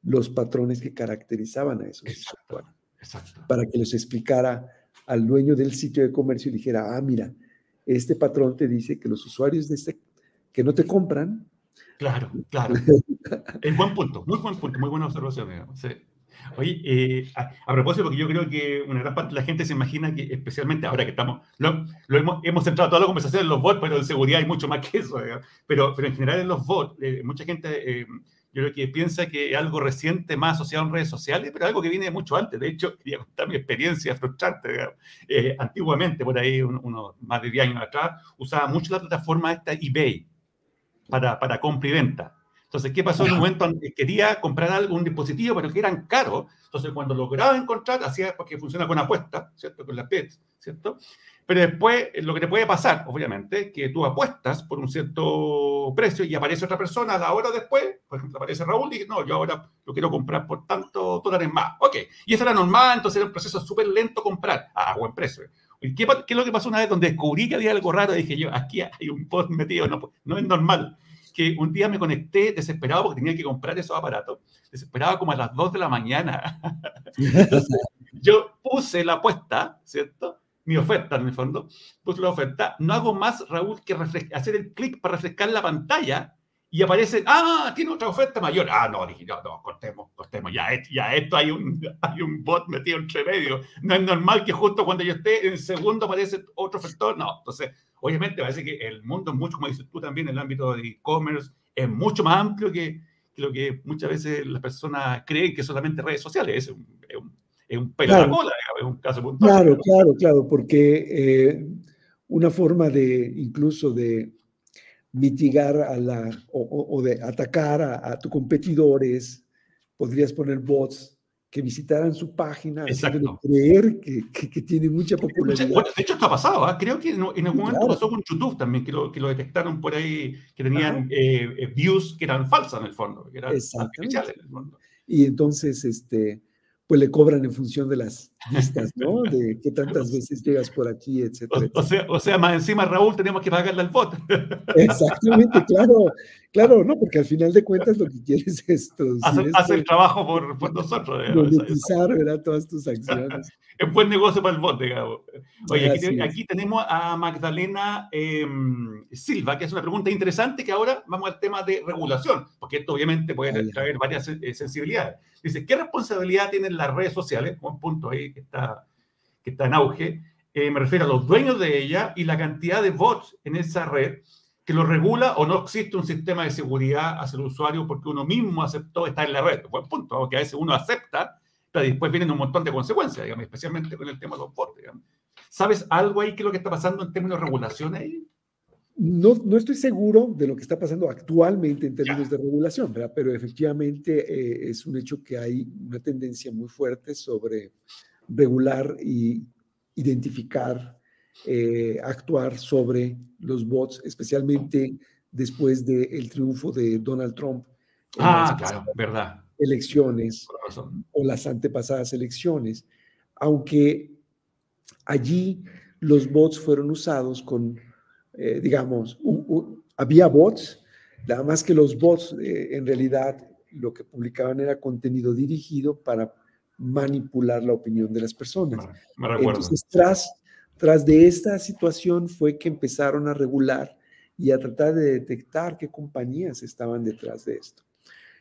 Speaker 2: los patrones que caracterizaban a esos usuarios. Para que les explicara al dueño del sitio de comercio y dijera, ah, mira, este patrón te dice que los usuarios de este, que no te compran.
Speaker 1: Claro, claro. es buen punto, muy buen punto, muy buena observación. Sí. Oye, eh, a, propósito, porque yo creo que una gran parte de la gente se imagina que, especialmente ahora que estamos, lo, hemos, hemos, centrado toda la conversación en los bots, pero en seguridad hay mucho más que eso. Pero, pero en general en los bots, eh, mucha gente, eh, yo creo que piensa que es algo reciente más asociado en redes sociales, pero algo que viene mucho antes. De hecho, quería contar mi experiencia frustrante. antiguamente, por ahí, unos más de 10 años atrás, usaba mucho la plataforma esta eBay para, para compra y venta. Entonces, ¿qué pasó en un momento? Quería comprar algo, un dispositivo, pero que eran caros. Entonces, cuando lograba encontrar, hacía porque funciona con apuesta, ¿cierto? Con las bets, ¿cierto? Pero después, eh, lo que te puede pasar, obviamente, que tú apuestas por un cierto precio y aparece otra persona a la hora después, por ejemplo, aparece Raúl y dice, no, yo ahora lo quiero comprar por tanto dólares más. Ok, y eso era normal, entonces era un proceso súper lento comprar a buen precio. ¿Qué, ¿Qué, es lo que pasó una vez donde descubrí que había algo raro? Dije yo, aquí hay un post metido, no, no es normal que un día me conecté desesperado porque tenía que comprar esos aparatos, desesperado como a las 2 de la mañana. Entonces, yo puse la apuesta, ¿cierto? Mi oferta, en el fondo, puse la oferta. No hago más, Raúl, que hacer el clic para refrescar la pantalla y aparece, ah, tiene otra oferta mayor. Ah, no, dije, no, no, cortemos, cortemos, ya, ya esto hay un, hay un bot metido entre medio. No es normal que justo cuando yo esté en segundo aparece otro ofertor. No, entonces Obviamente parece que el mundo es mucho, como dices tú también, el ámbito de e-commerce es mucho más amplio que, lo que muchas veces las personas creen que solamente redes sociales. Es un, es un, es un claro. es un caso puntual.
Speaker 2: Claro, claro, claro, porque eh, una forma de incluso de mitigar a la o, de atacar a, a tu competidores, podrías poner bots que visitaran su página,
Speaker 1: Exacto.
Speaker 2: creer que, que, tiene mucha popularidad.
Speaker 1: de hecho, esto ha pasado, ¿ah? creo que en, algún momento pasó con YouTube también, que lo, que lo detectaron por ahí, que tenían eh, eh, views que eran falsas en el fondo, que eran artificiales en el fondo.
Speaker 2: Y entonces, este, pues le cobran en función de las vistas, ¿no? De qué tantas veces llegas por aquí, etcétera.
Speaker 1: O, sea, o sea, más encima, Raúl, tenemos que pagarle al bot.
Speaker 2: Exactamente, claro, claro, ¿no? Porque al final de cuentas lo que quieres es
Speaker 1: Hace, el trabajo por, por nosotros.
Speaker 2: Monetizar, ¿verdad? Todas tus acciones.
Speaker 1: es buen negocio para el bot, digamos. Oye, aquí, aquí tenemos a Magdalena em, Silva, que es una pregunta interesante que ahora vamos al tema de regulación, porque esto obviamente puede traer varias eh, sensibilidades. Dice, ¿qué responsabilidad tienen las redes sociales? Un punto ahí que está, que está en auge. Eh, me refiero a los dueños de ella y la cantidad de bots en esa red que lo regula o no existe un sistema de seguridad hacia el usuario porque uno mismo aceptó estar en la red. Buen punto, porque a veces uno acepta, pero después vienen un montón de consecuencias, digamos, especialmente con el tema de los bots. ¿Sabes algo ahí que es lo que está pasando en términos de regulación ahí?
Speaker 2: No, no estoy seguro de lo que está pasando actualmente en términos de regulación, ¿verdad? pero efectivamente eh, es un hecho que hay una tendencia muy fuerte sobre regular y identificar, eh, actuar sobre los bots, especialmente después del triunfo de Donald Trump.
Speaker 1: Ah, claro, verdad.
Speaker 2: Elecciones o las antepasadas elecciones, aunque allí los bots fueron usados con eh, digamos, había bots, nada más que los bots eh, en realidad lo que publicaban era contenido dirigido para manipular la opinión de las personas. Entonces, tras, tras de esta situación fue que empezaron a regular y a tratar de detectar qué compañías estaban detrás de esto.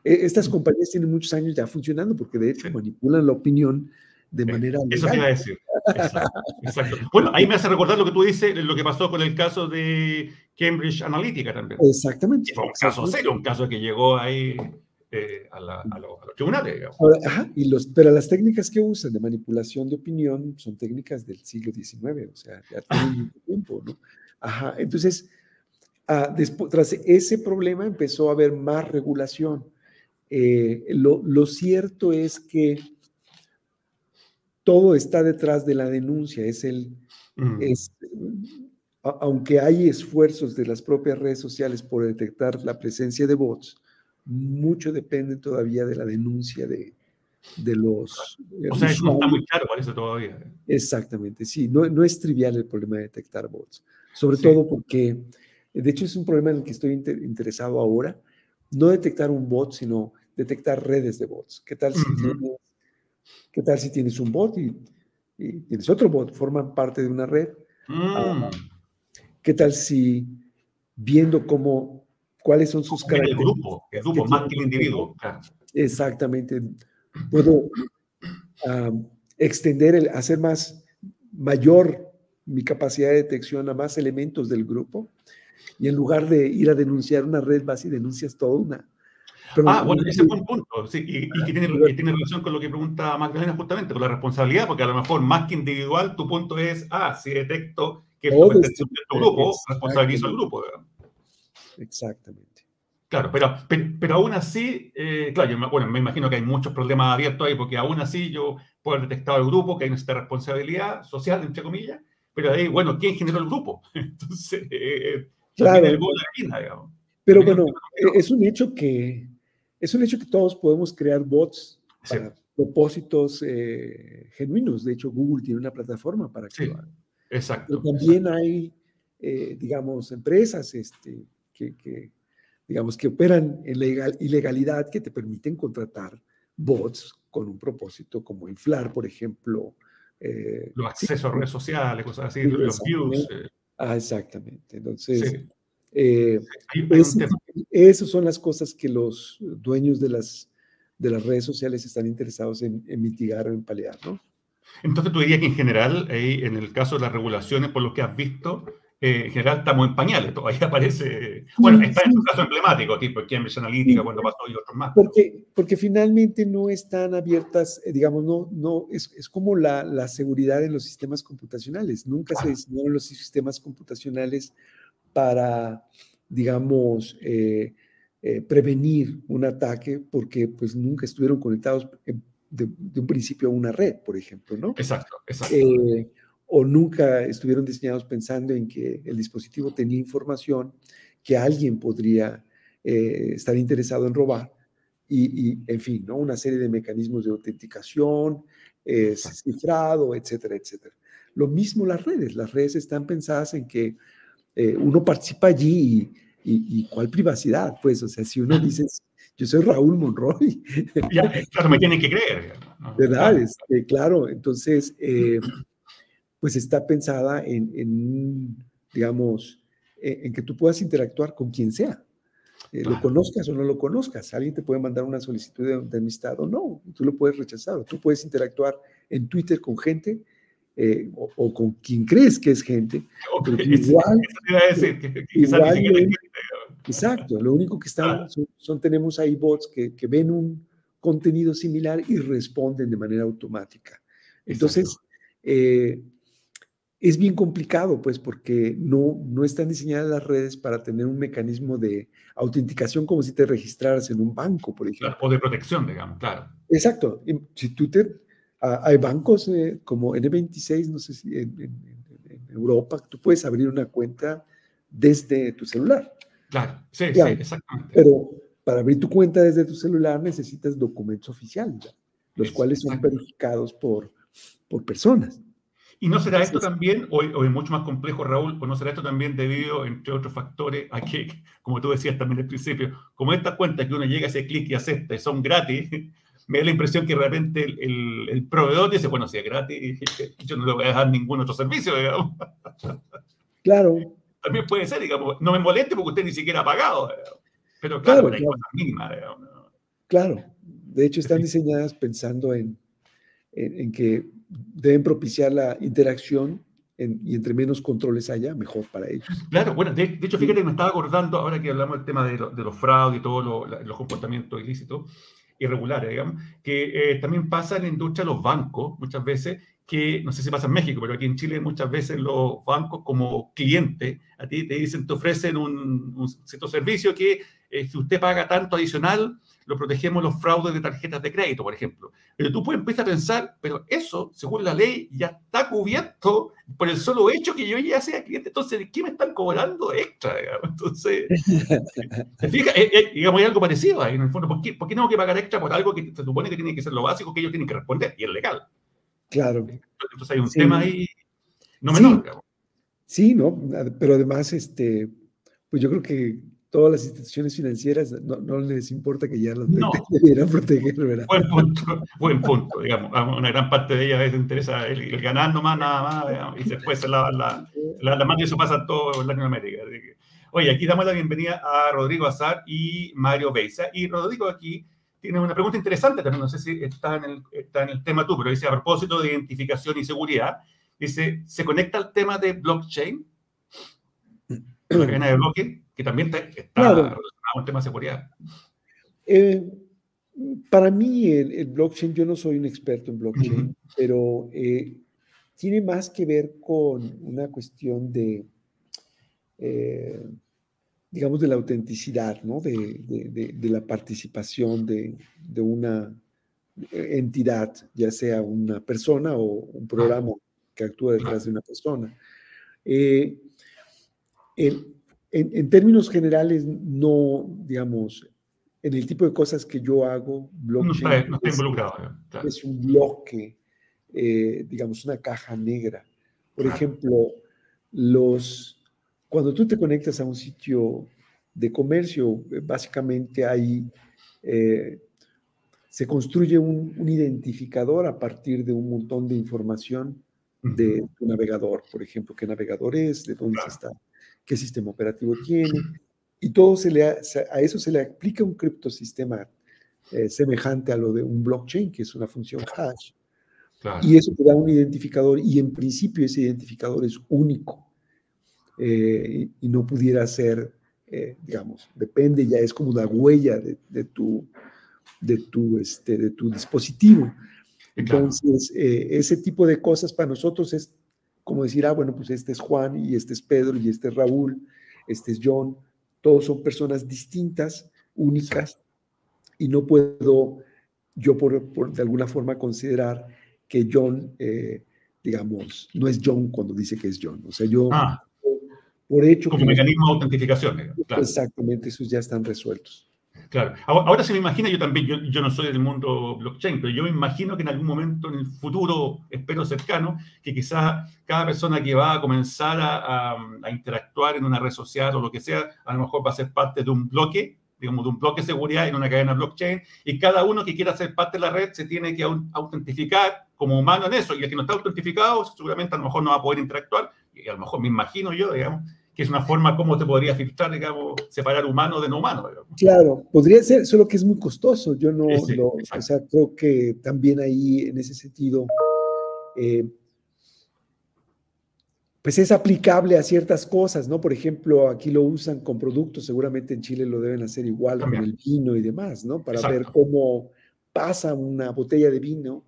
Speaker 2: E, estas compañías tienen muchos años ya funcionando porque de hecho manipulan la opinión de manera
Speaker 1: Eso te iba a decir. Exacto, Bueno, ahí me hace recordar lo que tú dices, lo que pasó con el caso de Cambridge Analytica también.
Speaker 2: Exactamente.
Speaker 1: fue un caso serio, un caso que llegó ahí eh, a, los tribunales.
Speaker 2: ajá, y los, pero las técnicas que usan de manipulación de opinión son técnicas del siglo XIX, o sea, ya tienen mucho tiempo, ¿no? Ajá, entonces, ah, después, tras ese problema empezó a haber más regulación. Eh, lo, lo cierto es que todo está detrás de la denuncia, es el, mm. es, aunque hay esfuerzos de las propias redes sociales por detectar la presencia de bots, mucho depende todavía de la denuncia de, de los...
Speaker 1: O sea, eso no está muy claro, parece todavía.
Speaker 2: Exactamente, sí, no, no es trivial el problema de detectar bots, sobre todo porque, de hecho es un problema en el que estoy interesado ahora, no detectar un bot, sino detectar redes de bots. ¿Qué tal si ¿Qué tal si tienes un bot y, tienes otro bot? Forman parte de una red. Ah, mm. ¿Qué tal si viendo cómo, cuáles son sus
Speaker 1: características? El grupo, el grupo más que el individuo.
Speaker 2: Exactamente. puedo extender, el, hacer más mayor mi capacidad de detección a más elementos del grupo. Y en lugar de ir a denunciar una red, vas y denuncias toda una.
Speaker 1: ah, bueno, ese es un punto, sí, y, que, tiene, tiene, relación con lo que pregunta Magdalena justamente, con la responsabilidad, porque a lo mejor más que individual, tu punto es, ah, si detecto que es tu grupo, responsabilizo al grupo.
Speaker 2: Exactamente.
Speaker 1: Claro, pero, pero, aún así, eh, claro, yo, bueno, me imagino que hay muchos problemas abiertos ahí, porque aún así yo puedo haber detectado el grupo, que hay una responsabilidad social, entre comillas, pero ahí, bueno, ¿quién generó el grupo? Entonces, eh,
Speaker 2: claro. El digamos. Pero bueno, es un hecho que es un hecho que todos podemos crear bots para propósitos eh, genuinos. De hecho, Google tiene una plataforma para que
Speaker 1: Exacto.
Speaker 2: Pero también hay, digamos, empresas este, que digamos, que operan en legal, ilegalidad que te permiten contratar bots con un propósito como inflar, por ejemplo.
Speaker 1: Eh, los accesos a redes sociales, cosas así, los views.
Speaker 2: Eh. Ah, exactamente. Entonces, eh, esas son las cosas que los dueños de las, de las redes sociales están interesados en, mitigar o en paliar, ¿no?
Speaker 1: Entonces, tú dirías que en general, en el caso de las regulaciones, por lo que has visto, eh, en general estamos en pañales, todavía aparece, bueno, está en un caso emblemático, tipo Cambridge Analytica, cuando pasó y otros más.
Speaker 2: Porque, porque finalmente no están abiertas, eh, digamos, no, no, es, es como la, la, seguridad en los sistemas computacionales. Nunca se diseñaron los sistemas computacionales para, digamos, eh, prevenir un ataque porque pues nunca estuvieron conectados de, de, un principio a una red, por ejemplo, ¿no?
Speaker 1: Exacto, exacto
Speaker 2: o nunca estuvieron diseñados pensando en que el dispositivo tenía información que alguien podría eh, estar interesado en robar. Y, en fin, ¿no? una serie de mecanismos de autenticación, eh, cifrado, etcétera, etcétera. Lo mismo las redes. Las redes están pensadas en que eh, uno participa allí y, cuál privacidad, pues, o sea, si uno dice, yo soy Raúl Monroy.
Speaker 1: claro, me tienen que creer.
Speaker 2: ¿Verdad? Este, claro, entonces, pues está pensada en, digamos, e, en, que tú puedas interactuar con quien sea. Eh, lo conozcas o no lo conozcas. Alguien te puede mandar una solicitud de, amistad o no, tú lo puedes rechazar. tú puedes interactuar en Twitter con gente eh, o, con quien crees que es gente. exacto, lo único que está, son, tenemos ahí bots que, ven un contenido similar y responden de manera automática. Entonces, eh, es bien complicado, pues, porque no, no están diseñadas las redes para tener un mecanismo de autenticación como si te registraras en un banco, por ejemplo.
Speaker 1: O de protección, digamos, claro.
Speaker 2: Exacto. Si tú te... hay bancos eh, como N26, no sé si en, Europa, tú puedes abrir una cuenta desde tu celular.
Speaker 1: Claro, sí, sí, exactamente.
Speaker 2: Pero para abrir tu cuenta desde tu celular necesitas documentos oficiales, los cuales son verificados por, por personas.
Speaker 1: ¿Y no será esto también, o, es mucho más complejo, Raúl, o no será esto también debido, entre otros factores, a que, como tú decías también al principio, como estas cuentas que uno llega, hace clic y acepta y son gratis, me da la impresión que de repente el, el, proveedor dice, bueno, si es gratis, yo no le voy a dejar ningún otro servicio, digamos.
Speaker 2: Claro.
Speaker 1: También puede ser, digamos, no me moleste porque usted ni siquiera ha pagado, pero claro, hay cosas mínimas.
Speaker 2: Claro, de hecho están diseñadas pensando en, en que deben propiciar la interacción y entre menos controles haya, mejor para ellos.
Speaker 1: Claro, bueno, de, hecho, fíjate que me estaba acordando, ahora que hablamos del tema de, los fraudes y todos los comportamientos ilícitos, irregulares, digamos, que eh, también pasa en la industria los bancos, muchas veces, que no sé si pasa en México, pero aquí en Chile muchas veces los bancos como cliente a ti te dicen, te ofrecen un, un cierto servicio que eh, si usted paga tanto adicional, lo protegemos los fraudes de tarjetas de crédito, por ejemplo. Pero tú puedes empezar a pensar, pero eso, según la ley, ya está cubierto por el solo hecho que yo ya sea cliente. Entonces, ¿qué me están cobrando extra? Entonces, fija, eh, eh, digamos, hay algo parecido ahí, en el fondo. ¿Por qué, ¿Por qué tengo que pagar extra por algo que se supone que tiene que ser lo básico que ellos tienen que responder? Y es legal.
Speaker 2: Claro.
Speaker 1: Entonces hay un tema ahí no menor.
Speaker 2: Sí, no, pero además, este, pues yo creo que todas las instituciones financieras no, les importa que ya los
Speaker 1: no.
Speaker 2: debieran proteger, ¿verdad?
Speaker 1: Buen punto, buen punto, digamos. Una gran parte de ellas les interesa el, el ganar nomás, nada más, y después se la, la, la, mano y eso pasa en todo Latinoamérica. Oye, aquí damos la bienvenida a Rodrigo Azar y Mario Beisa. Y Rodrigo aquí tiene una pregunta interesante también, no sé si está en, el, está en el tema tú, pero dice a propósito de identificación y seguridad, dice, ¿se conecta al tema de blockchain? La cadena de bloque, que también está, relacionado con el tema de seguridad.
Speaker 2: Eh, para mí, el, blockchain, yo no soy un experto en blockchain, pero eh, tiene más que ver con una cuestión de, eh, digamos, de la autenticidad, ¿no? De, la participación de, una entidad, ya sea una persona o un programa que actúa detrás de una persona. Eh, en, términos generales, no, digamos, en el tipo de cosas que yo hago,
Speaker 1: blockchain no está, involucrado,
Speaker 2: es, un bloque, eh, digamos, una caja negra. Por ejemplo, los, cuando tú te conectas a un sitio de comercio, básicamente ahí eh, se construye un, identificador a partir de un montón de información de tu navegador, por ejemplo, qué navegador es, de dónde está, qué sistema operativo tiene, y todo se le a eso se le aplica un criptosistema eh, semejante a lo de un blockchain, que es una función hash. Y eso te da un identificador y en principio ese identificador es único eh, y, no pudiera ser, eh, digamos, depende, ya es como la huella de, tu, de, tu, este, de tu dispositivo. Entonces, ese tipo de cosas para nosotros es como decir, ah, bueno, pues este es Juan y este es Pedro y este es Raúl, este es John todos son personas distintas, únicas, y no puedo yo por, de alguna forma considerar que John, eh, digamos, no es John cuando dice que es John. O sea, yo ah.
Speaker 1: por hecho... Como mecanismo de autentificación.
Speaker 2: Exactamente, esos ya están resueltos.
Speaker 1: Claro. Ahora se me imagina, yo también, yo, yo, no soy del mundo blockchain, pero yo me imagino que en algún momento en el futuro, espero cercano, que quizás cada persona que va a comenzar a, a, interactuar en una red social o lo que sea, a lo mejor va a ser parte de un bloque, digamos, de un bloque de seguridad en una cadena blockchain, y cada uno que quiera ser parte de la red se tiene que autentificar como humano en eso, y el que no está autentificado seguramente a lo mejor no va a poder interactuar, y a lo mejor me imagino yo, digamos, que es una forma como te podría filtrar, digamos, separar humano de no humano.
Speaker 2: Claro, podría ser, solo que es muy costoso. Yo no, o sea, creo que también ahí, en ese sentido, eh, pues es aplicable a ciertas cosas, ¿no? Por ejemplo, aquí lo usan con productos, seguramente en Chile lo deben hacer igual con el vino y demás, ¿no? Para ver cómo pasa una botella de vino,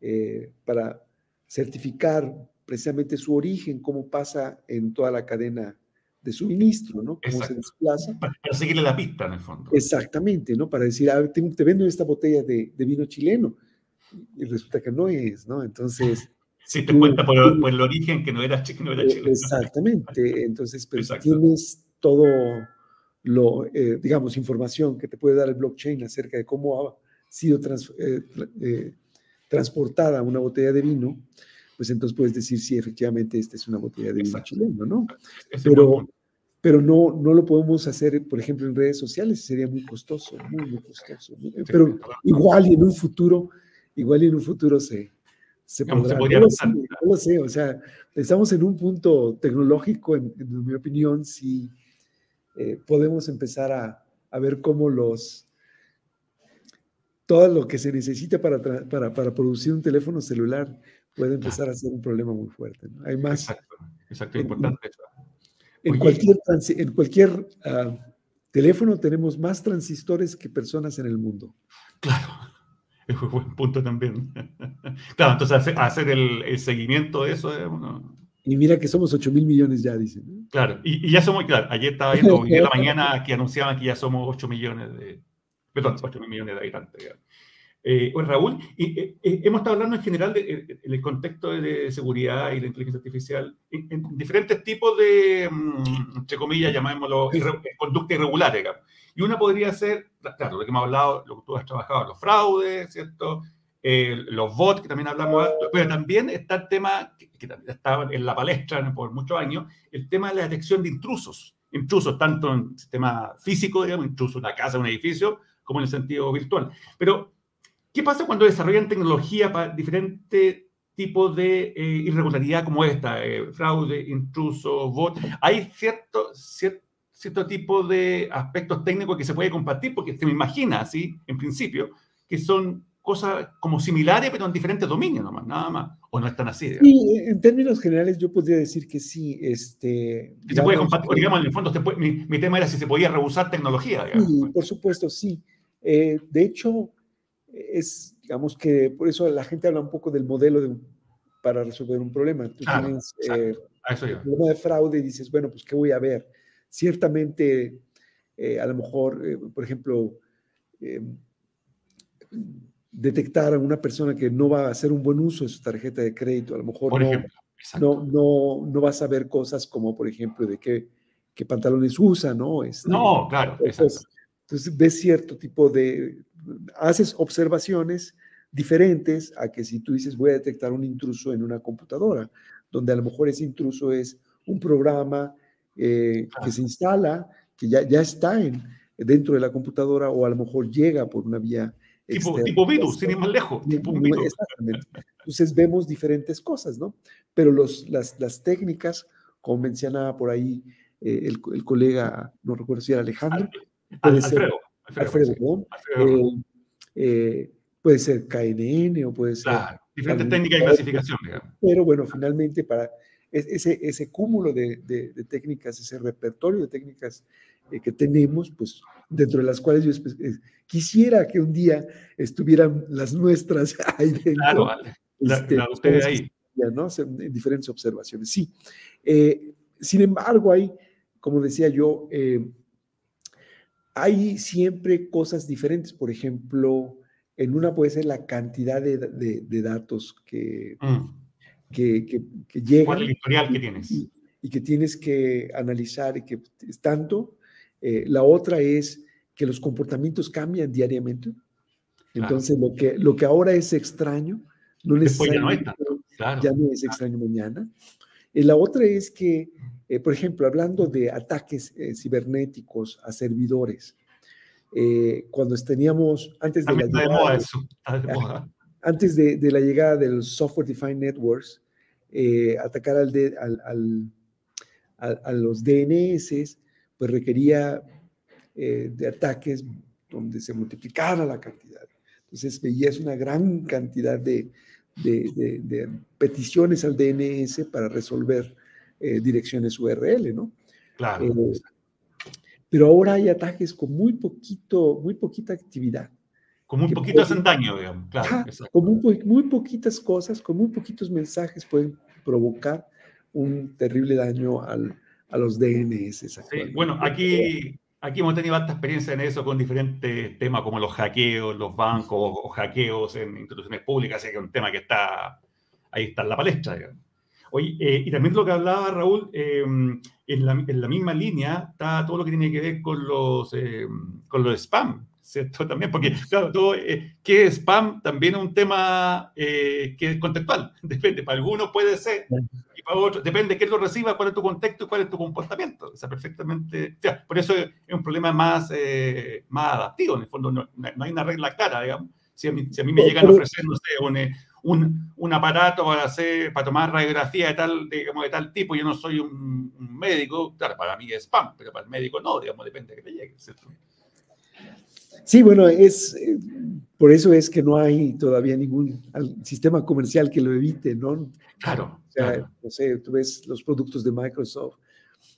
Speaker 2: eh, para certificar precisamente su origen, cómo pasa en toda la cadena de suministro, ¿no? Cómo
Speaker 1: se desplaza. Para, seguirle la pista, en el fondo.
Speaker 2: Exactamente, ¿no? Para decir, ah, te, te vendo esta botella de, vino chileno. Y resulta que no es, ¿no? Entonces...
Speaker 1: Si te cuenta por, el origen que no era, no era
Speaker 2: eh, chileno. Exactamente. Entonces, pero tienes todo lo, eh, digamos, información que te puede dar el blockchain acerca de cómo ha sido eh, transportada una botella de vino, pues entonces puedes decir si efectivamente esta es una botella de vino chileno, ¿no? Pero, pero no, no lo podemos hacer, por ejemplo, en redes sociales, sería muy costoso, muy, muy costoso. Pero igual y en un futuro, igual y en un futuro se, se podrá. no, lo sé, o sea, estamos en un punto tecnológico, en, mi opinión, si eh, podemos empezar a, a ver cómo los todo lo que se necesita para, para, para, producir un teléfono celular puede empezar a ser un problema muy fuerte. ¿no? Hay más.
Speaker 1: Exacto, exacto, importante
Speaker 2: En cualquier, en cualquier ah, teléfono tenemos más transistores que personas en el mundo.
Speaker 1: Claro, es un buen punto también. claro, entonces hacer, el, seguimiento de eso es uno...
Speaker 2: Y mira que somos 8 mil millones ya, dicen.
Speaker 1: Claro, y, ya somos, claro, ayer estaba viendo, hoy la mañana que anunciaban que ya somos 8 millones de, perdón, 8 mil millones de habitantes. Eh, pues Raúl, y, eh, eh, hemos estado hablando en general del el contexto de, seguridad y la inteligencia artificial en, diferentes tipos de, mm, entre comillas, llamémoslo, conducta irregular, Y una podría ser, claro, lo que hemos hablado, lo que tú has trabajado, los fraudes, ¿cierto? los bots, que también hablamos, pero también está el tema, que, que estaba en la palestra por muchos años, el tema de la detección de intrusos. Intrusos tanto en sistema físico, digamos, intrusos en una casa, un edificio, como en el sentido virtual. Pero ¿Qué pasa cuando desarrollan tecnología para diferentes tipos de eh, irregularidad como esta, eh, fraude, intruso, bot? Hay cierto, cierto tipo de aspectos técnicos que se puede compartir, porque se me imagina así, en principio, que son cosas como similares, pero en diferentes dominios nomás, nada más. ¿O no están así?
Speaker 2: Sí, en términos generales yo podría decir que sí. Este,
Speaker 1: se puede compartir, digamos, en el fondo, mi, tema era si se podía rehusar tecnología.
Speaker 2: Sí, por supuesto, sí. Eh, de hecho, es, digamos que por eso la gente habla un poco del modelo de, para resolver un problema. Tú tienes eh, un problema de fraude y dices, bueno, pues ¿qué voy a ver? Ciertamente, eh, a lo mejor, eh, por ejemplo, detectar a una persona que no va a hacer un buen uso de su tarjeta de crédito, a lo mejor no, no, no, va a saber cosas como, por ejemplo, de qué, qué pantalones usa, ¿no?
Speaker 1: Este, no, claro.
Speaker 2: Entonces, entonces, ves cierto tipo de, haces observaciones diferentes a que si tú dices voy a detectar un intruso en una computadora, donde a lo mejor ese intruso es un programa eh, que se instala, que ya, ya está en, dentro de la computadora o a lo mejor llega por una vía.
Speaker 1: Tipo, tipo virus, tiene más lejos.
Speaker 2: Exactamente. Entonces vemos diferentes cosas, ¿no? Pero los, las, las técnicas, como mencionaba por ahí eh, el, el, colega, no recuerdo si era Alejandro.
Speaker 1: Alfredo.
Speaker 2: Alfredo, Alfredo, eh, puede ser KNN o puede ser...
Speaker 1: Claro, diferentes técnicas de clasificación. Digamos.
Speaker 2: Pero bueno, finalmente para ese, ese cúmulo de, de, técnicas, ese repertorio de técnicas eh, que tenemos, pues dentro de las cuales yo eh, quisiera que un día estuvieran las nuestras ahí dentro.
Speaker 1: Claro, vale. Este, la, ustedes ahí.
Speaker 2: ¿no? En diferentes observaciones, sí. sin embargo, hay, como decía yo, hay siempre cosas diferentes. Por ejemplo, en una puede ser la cantidad de, de, datos que, mm. que, que, llegan. ¿Cuál
Speaker 1: es el historial que tienes?
Speaker 2: Y, que tienes que analizar y que es tanto. Eh, la otra es que los comportamientos cambian diariamente. Entonces, lo, que, lo que ahora es extraño, no necesariamente ya no, es extraño mañana. Y la otra es que eh, por ejemplo, hablando de ataques eh, cibernéticos a servidores, eh, cuando teníamos, antes de la llegada, antes de, la llegada del Software Defined Networks, atacar al, al, a, los DNS, pues requería de ataques donde se multiplicara la cantidad. Entonces veías una gran cantidad de, de, de peticiones al DNS para resolver eh, direcciones URL, ¿no?
Speaker 1: Claro. Eh,
Speaker 2: pero ahora hay ataques con muy poquito, muy poquita actividad.
Speaker 1: Con muy poquito hacen daño, digamos. Claro,
Speaker 2: con muy, muy, poquitas cosas, con muy poquitos mensajes pueden provocar un terrible daño al, a los DNS.
Speaker 1: Sí, bueno, aquí, aquí hemos tenido bastante experiencia en eso con diferentes temas como los hackeos, los bancos o hackeos en instituciones públicas, así que es un tema que está ahí está en la palestra, digamos. Oye, eh, y también lo que hablaba Raúl, em, en, la, en, la, misma línea está todo lo que tiene que ver con los, em, con los spam, ¿cierto? También, porque, claro, todo, eh, ¿qué es spam? También es un tema eh, que es contextual, depende, para algunos puede ser, y para otros, depende de qué lo reciba, cuál es tu contexto y cuál es tu comportamiento, o sea, perfectamente, o sea, por eso es un problema más, más adaptivo, en el fondo no, no hay una regla clara, digamos, si a mí, si a mí me llegan a ofrecer, no sé, un, un, un, aparato para hacer, para tomar radiografía de tal, digamos, de tal tipo, yo no soy un, médico, claro, para mí es spam, pero para el médico no, digamos, depende de que te llegue.
Speaker 2: Sí, bueno, es eh, por eso es que no hay todavía ningún sistema comercial que lo evite, ¿no?
Speaker 1: Claro.
Speaker 2: O sea, no sé, tú ves los productos de Microsoft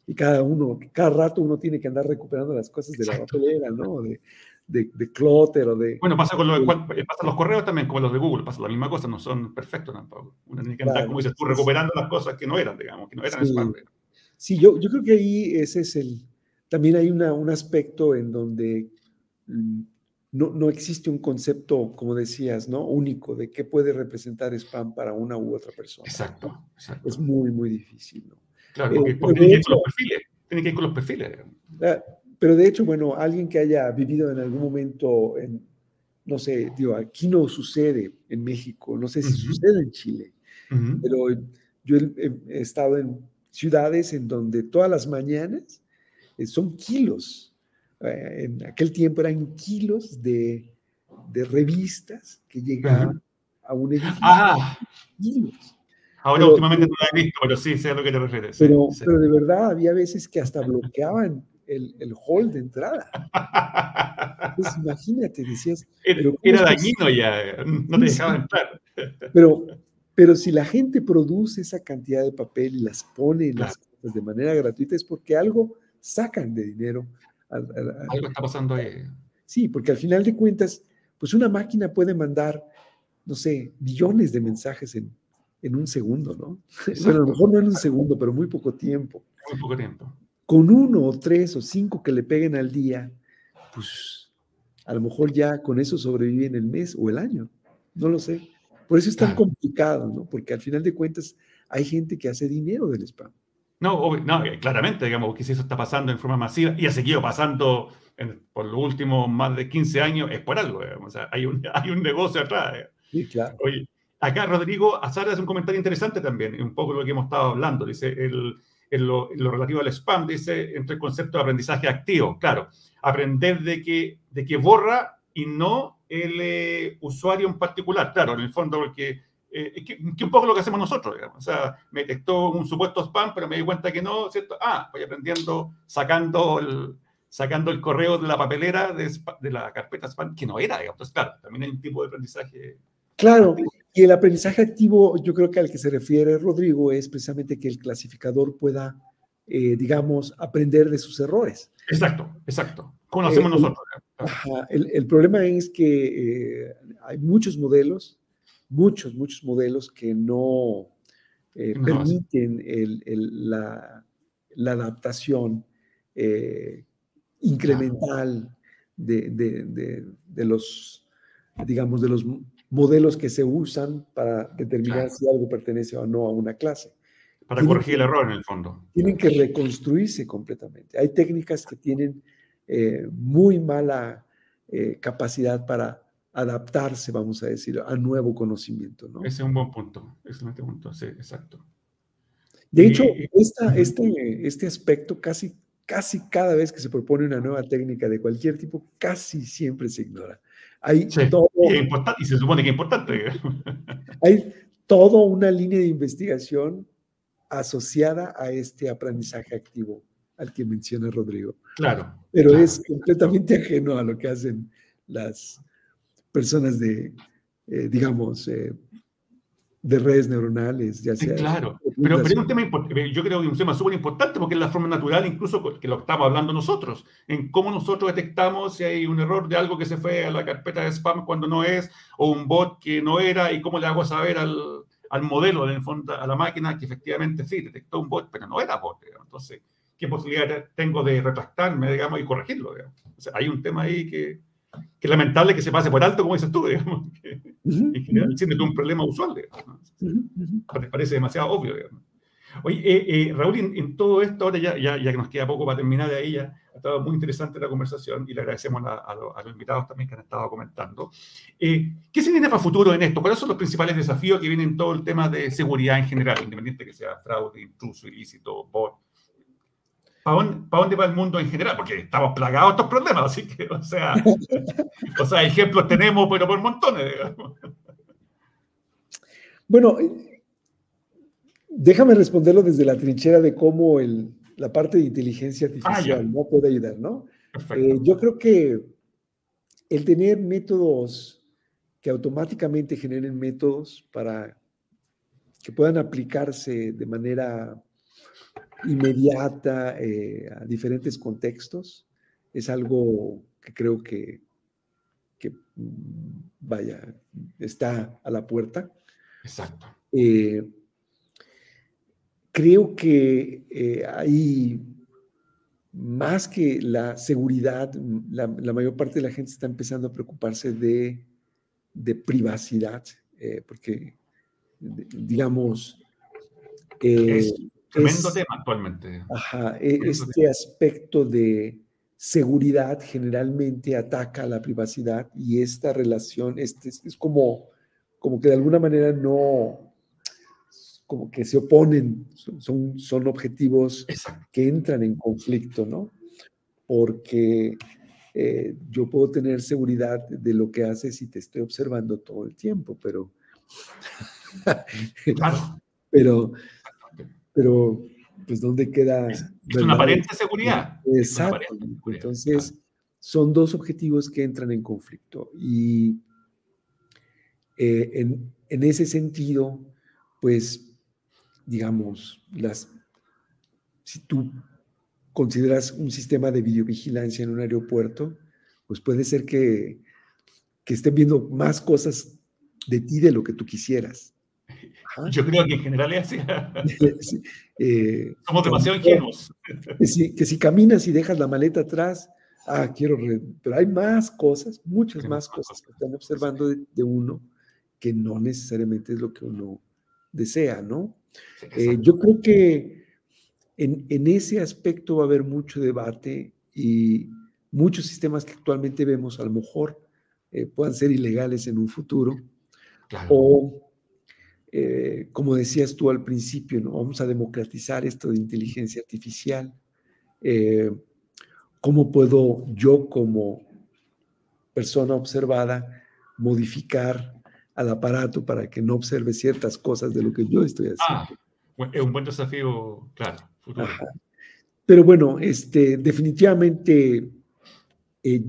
Speaker 2: y cada uno, cada rato uno tiene que andar recuperando las cosas de la papelera, ¿no? De, de, de clutter o de...
Speaker 1: Bueno, pasa con lo, pasa los correos también, como los de Google, pasa la misma cosa, no son perfectos tampoco. Uno tiene que andar, como dices tú, recuperando las cosas que no eran, digamos, que no eran
Speaker 2: sí.
Speaker 1: spam.
Speaker 2: Sí, yo, yo creo que ahí ese es el... También hay una, un aspecto en donde mm, no, no, existe un concepto, como decías, ¿no? Único de qué puede representar spam para una u otra persona.
Speaker 1: Exacto, exacto.
Speaker 2: Es muy, muy difícil, ¿no?
Speaker 1: Claro, porque, eh, porque tiene que ir con los perfiles. Tiene que ir con los perfiles.
Speaker 2: Pero de hecho, bueno, alguien que haya vivido en algún momento en, no sé, digo, aquí no sucede en México, no sé si sucede en Chile, pero yo he, estado en ciudades en donde todas las mañanas eh, son kilos. Eh, en aquel tiempo eran kilos de, de revistas que llegaban a un edificio.
Speaker 1: Ah. Kilos. Ahora últimamente no la he visto, pero sí sé a lo que te refieres.
Speaker 2: Pero, pero de verdad había veces que hasta bloqueaban el, el hall de entrada. Imagínate, decías.
Speaker 1: Era, dañino ya, no te dejaban entrar.
Speaker 2: Pero, pero si la gente produce esa cantidad de papel y las pone en las cosas de manera gratuita, es porque algo sacan de dinero.
Speaker 1: algo está pasando ahí.
Speaker 2: Sí, porque al final de cuentas, pues una máquina puede mandar, no sé, millones de mensajes en, en un segundo, ¿no? Bueno, a lo mejor no en un segundo, pero muy poco tiempo.
Speaker 1: Muy poco tiempo.
Speaker 2: Con uno o tres o cinco que le peguen al día, pues a lo mejor ya con eso sobreviven el mes o el año. No lo sé. Por eso es tan complicado, ¿no? Porque al final de cuentas hay gente que hace dinero del spam.
Speaker 1: No, no eh, claramente, digamos, que si eso está pasando en forma masiva y ha seguido pasando por los últimos más de 15 años, es por algo, digamos. O sea, hay un, hay un negocio atrás.
Speaker 2: Sí, claro.
Speaker 1: Oye, acá Rodrigo Azar hace un comentario interesante también, un poco lo que hemos estado hablando. Dice, el, en lo, relativo al spam, dice, entre el concepto de aprendizaje activo. Claro, aprender de que, de que borra y no el eh, usuario en particular. Claro, en el fondo, porque eh, que, un poco lo que hacemos nosotros, digamos. O sea, me detectó un supuesto spam, pero me di cuenta que no, ¿cierto? Ah, voy aprendiendo, sacando el, sacando el correo de la papelera de, la carpeta spam, que no era, claro, también hay un tipo de aprendizaje.
Speaker 2: Claro, y el aprendizaje activo, yo creo que al que se refiere Rodrigo es precisamente que el clasificador pueda, eh, digamos, aprender de sus errores.
Speaker 1: Exacto, exacto. ¿Cómo lo hacemos nosotros?
Speaker 2: el, problema es que eh, hay muchos modelos, muchos, muchos modelos que no, eh, permiten la, adaptación incremental de, de, los, digamos, de los modelos que se usan para determinar si algo pertenece o no a una clase.
Speaker 1: Para corregir el error en el fondo.
Speaker 2: Tienen que reconstruirse completamente. Hay técnicas que tienen eh, muy mala eh, capacidad para adaptarse, vamos a decir, a nuevo conocimiento. ¿no?
Speaker 1: Ese es un buen punto, excelente punto, sí, exacto.
Speaker 2: De hecho, este, este aspecto casi, casi cada vez que se propone una nueva técnica de cualquier tipo, casi siempre se ignora. Hay todo,
Speaker 1: y, se supone que es importante.
Speaker 2: hay toda una línea de investigación asociada a este aprendizaje activo al que menciona Rodrigo.
Speaker 1: Claro.
Speaker 2: Pero es completamente ajeno a lo que hacen las personas de, eh, digamos, eh, de redes neuronales, ya sea.
Speaker 1: claro, pero, pero un tema yo creo que es un tema súper importante porque es la forma natural, incluso que lo estamos hablando nosotros, en cómo nosotros detectamos si hay un error de algo que se fue a la carpeta de spam cuando no es, o un bot que no era, y cómo le hago saber al, al modelo, en el fondo, a la máquina, que efectivamente sí, detectó un bot, pero no era bot. Entonces, ¿qué posibilidad tengo de retractarme, digamos, y corregirlo? O sea, hay un tema ahí que, que es lamentable que se pase por alto, como dices tú, digamos, que, uh un problema usual, digamos, parece demasiado obvio, digamos. Oye, eh, eh, Raúl, en, todo esto, ahora ya, ya, ya, que nos queda poco para terminar de ahí, ya ha estado muy interesante la conversación y le agradecemos a, los invitados también que han estado comentando. Eh, ¿Qué se viene para futuro en esto? ¿Cuáles son los principales desafíos que vienen en todo el tema de seguridad en general, independiente que sea fraude, intruso, ilícito, bot, ¿para dónde, va el mundo en general? Porque estamos plagados de estos problemas, así que, o sea, o sea ejemplos tenemos, pero por montones, digamos.
Speaker 2: Bueno, déjame responderlo desde la trinchera de cómo el, la parte de inteligencia ah, artificial no puede ayudar, ¿no? Eh, yo creo que el tener métodos que automáticamente generen métodos para que puedan aplicarse de manera inmediata eh, a diferentes contextos. Es algo que creo que, que, mm, vaya, está a la puerta.
Speaker 1: Exacto.
Speaker 2: Eh, creo que eh, hay más que la seguridad, la, mayor parte de la gente está empezando a preocuparse de, de privacidad, porque, digamos,
Speaker 1: Tremendo tema actualmente.
Speaker 2: Ajá, e, este aspecto de seguridad generalmente ataca a la privacidad y esta relación este, es, como, como que de alguna manera no, como que se oponen, son, son objetivos que entran en conflicto, ¿no? Porque eh, yo puedo tener seguridad de lo que haces y te estoy observando todo el tiempo, pero... pero pero pues ¿dónde queda?
Speaker 1: Es, una aparente seguridad.
Speaker 2: Exacto. Entonces, son dos objetivos que entran en conflicto. Y eh, en, en, ese sentido, pues, digamos, las, si tú consideras un sistema de videovigilancia en un aeropuerto, pues puede ser que, que estén viendo más cosas de ti de lo que tú quisieras.
Speaker 1: Yo creo que en general es así. Eh, Somos demasiado ingenuos.
Speaker 2: Que si, que si caminas y dejas la maleta atrás, ah, quiero, pero hay más cosas, muchas más cosas que están observando de, uno que no necesariamente es lo que uno desea, ¿no? Eh, yo creo que en, en, ese aspecto va a haber mucho debate y muchos sistemas que actualmente vemos a lo mejor eh, puedan ser ilegales en un futuro. O, eh, como decías tú al principio, ¿no? vamos a democratizar esto de inteligencia artificial. ¿Cómo puedo yo como persona observada modificar al aparato para que no observe ciertas cosas de lo que yo estoy haciendo?
Speaker 1: Ah, es un buen desafío, claro.
Speaker 2: Pero bueno, este, definitivamente eh,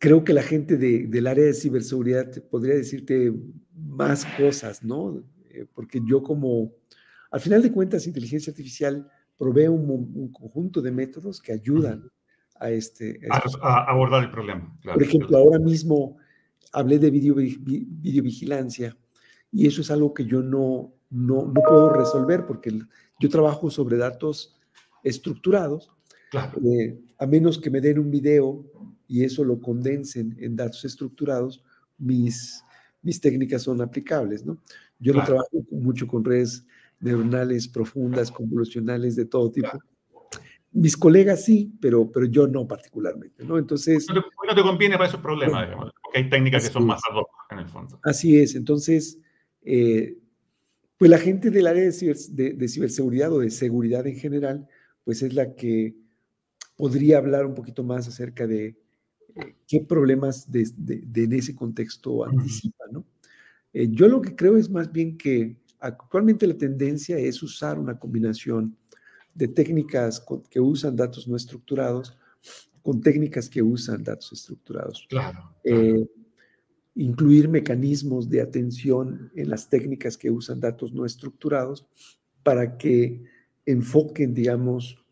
Speaker 2: creo que la gente del área de ciberseguridad podría decirte más cosas, ¿no? Eh, porque yo como, al final de cuentas, inteligencia artificial provee un, conjunto de métodos que ayudan a este...
Speaker 1: A, abordar el problema.
Speaker 2: Por ejemplo, ahora mismo hablé de video, videovigilancia y eso es algo que yo no, no, no, puedo resolver porque yo trabajo sobre datos estructurados. Eh, a menos que me den un video y eso lo condensen en datos estructurados, mis, mis técnicas son aplicables, ¿no? Yo no trabajo mucho con redes neuronales profundas, convolucionales de todo tipo. Mis colegas sí, pero, pero yo no particularmente, ¿no? Entonces...
Speaker 1: No te, conviene para esos problemas, porque hay técnicas que son más ad hoc en el fondo.
Speaker 2: Así es, entonces, eh, pues la gente del área de, ciberseguridad o de seguridad en general, pues es la que podría hablar un poquito más acerca de qué problemas de, en ese contexto anticipa, ¿no? Eh, yo lo que creo es más bien que Actualmente la tendencia es usar una combinación de técnicas que usan datos no estructurados con técnicas que usan datos estructurados.
Speaker 1: Claro.
Speaker 2: Eh, incluir mecanismos de atención en las técnicas que usan datos no estructurados para que enfoquen, digamos,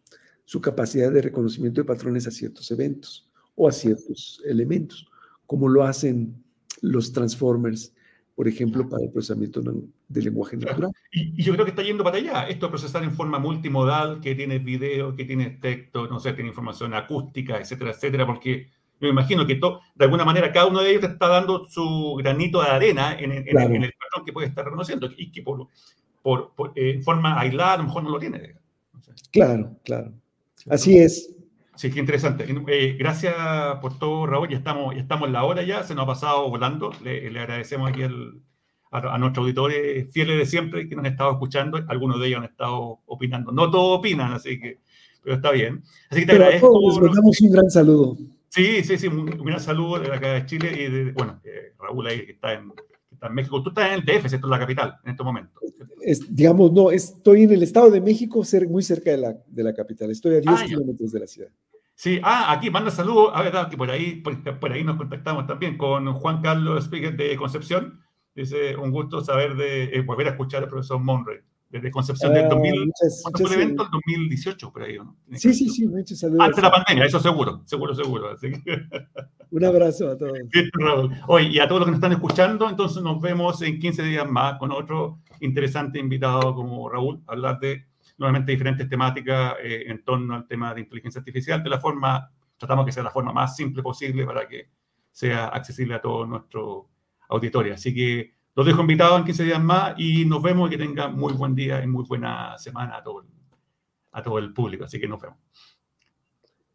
Speaker 2: su capacidad de reconocimiento de patrones a ciertos eventos o a ciertos elementos, como lo hacen los transformers por ejemplo, para el procesamiento del lenguaje natural.
Speaker 1: Y, yo creo que está yendo para allá. Esto de procesar en forma multimodal, que tiene video, que tiene texto, no sé, tiene información acústica, etcétera, etcétera, porque yo me imagino que de alguna manera cada uno de ellos está dando su granito de arena en, el patrón que puede estar reconociendo y que por, por, eh, en forma aislada a lo mejor no lo tiene.
Speaker 2: Claro, claro. Así es.
Speaker 1: Sí, qué interesante. Eh, gracias por todo, Raúl. Ya estamos, ya estamos en la hora ya, se nos ha pasado volando. Le, agradecemos aquí a, nuestros auditores fieles de siempre que nos han estado escuchando. Algunos de ellos han estado opinando. No todos opinan, así que, pero está bien. Así que te agradezco.
Speaker 2: les damos un gran saludo.
Speaker 1: Sí, sí, sí, un, gran saludo de acá de Chile y de, bueno, eh, Raúl ahí que está en, en México. Tú estás en el DF, esto es la capital en este momento.
Speaker 2: digamos, no, estoy en el Estado de México, muy cerca de la, de la capital. Estoy a 10 ah, kilómetros de la ciudad.
Speaker 1: Sí, ah, aquí manda saludos, a ver, que por ahí, por, ahí nos contactamos también con Juan Carlos Speaker de Concepción. Dice, un gusto saber de eh, volver a escuchar al profesor Monroy desde Concepción del 2000, ¿cuánto fue el evento? El 2018, por ahí, ¿no?
Speaker 2: Sí, sí, sí, muchos saludos.
Speaker 1: Antes de la pandemia, eso seguro, seguro, seguro.
Speaker 2: Un abrazo a todos.
Speaker 1: Oye, y a todos los que nos están escuchando, entonces nos vemos en 15 días más con otro interesante invitado como Raúl, hablar de nuevamente diferentes temáticas eh, en torno al tema de inteligencia artificial, de la forma, tratamos que sea la forma más simple posible para que sea accesible a todo nuestro auditorio. Así que los dejo invitados en 15 días más y nos vemos y que tengan muy buen día y muy buena semana a todo, a todo el público. Así que nos vemos.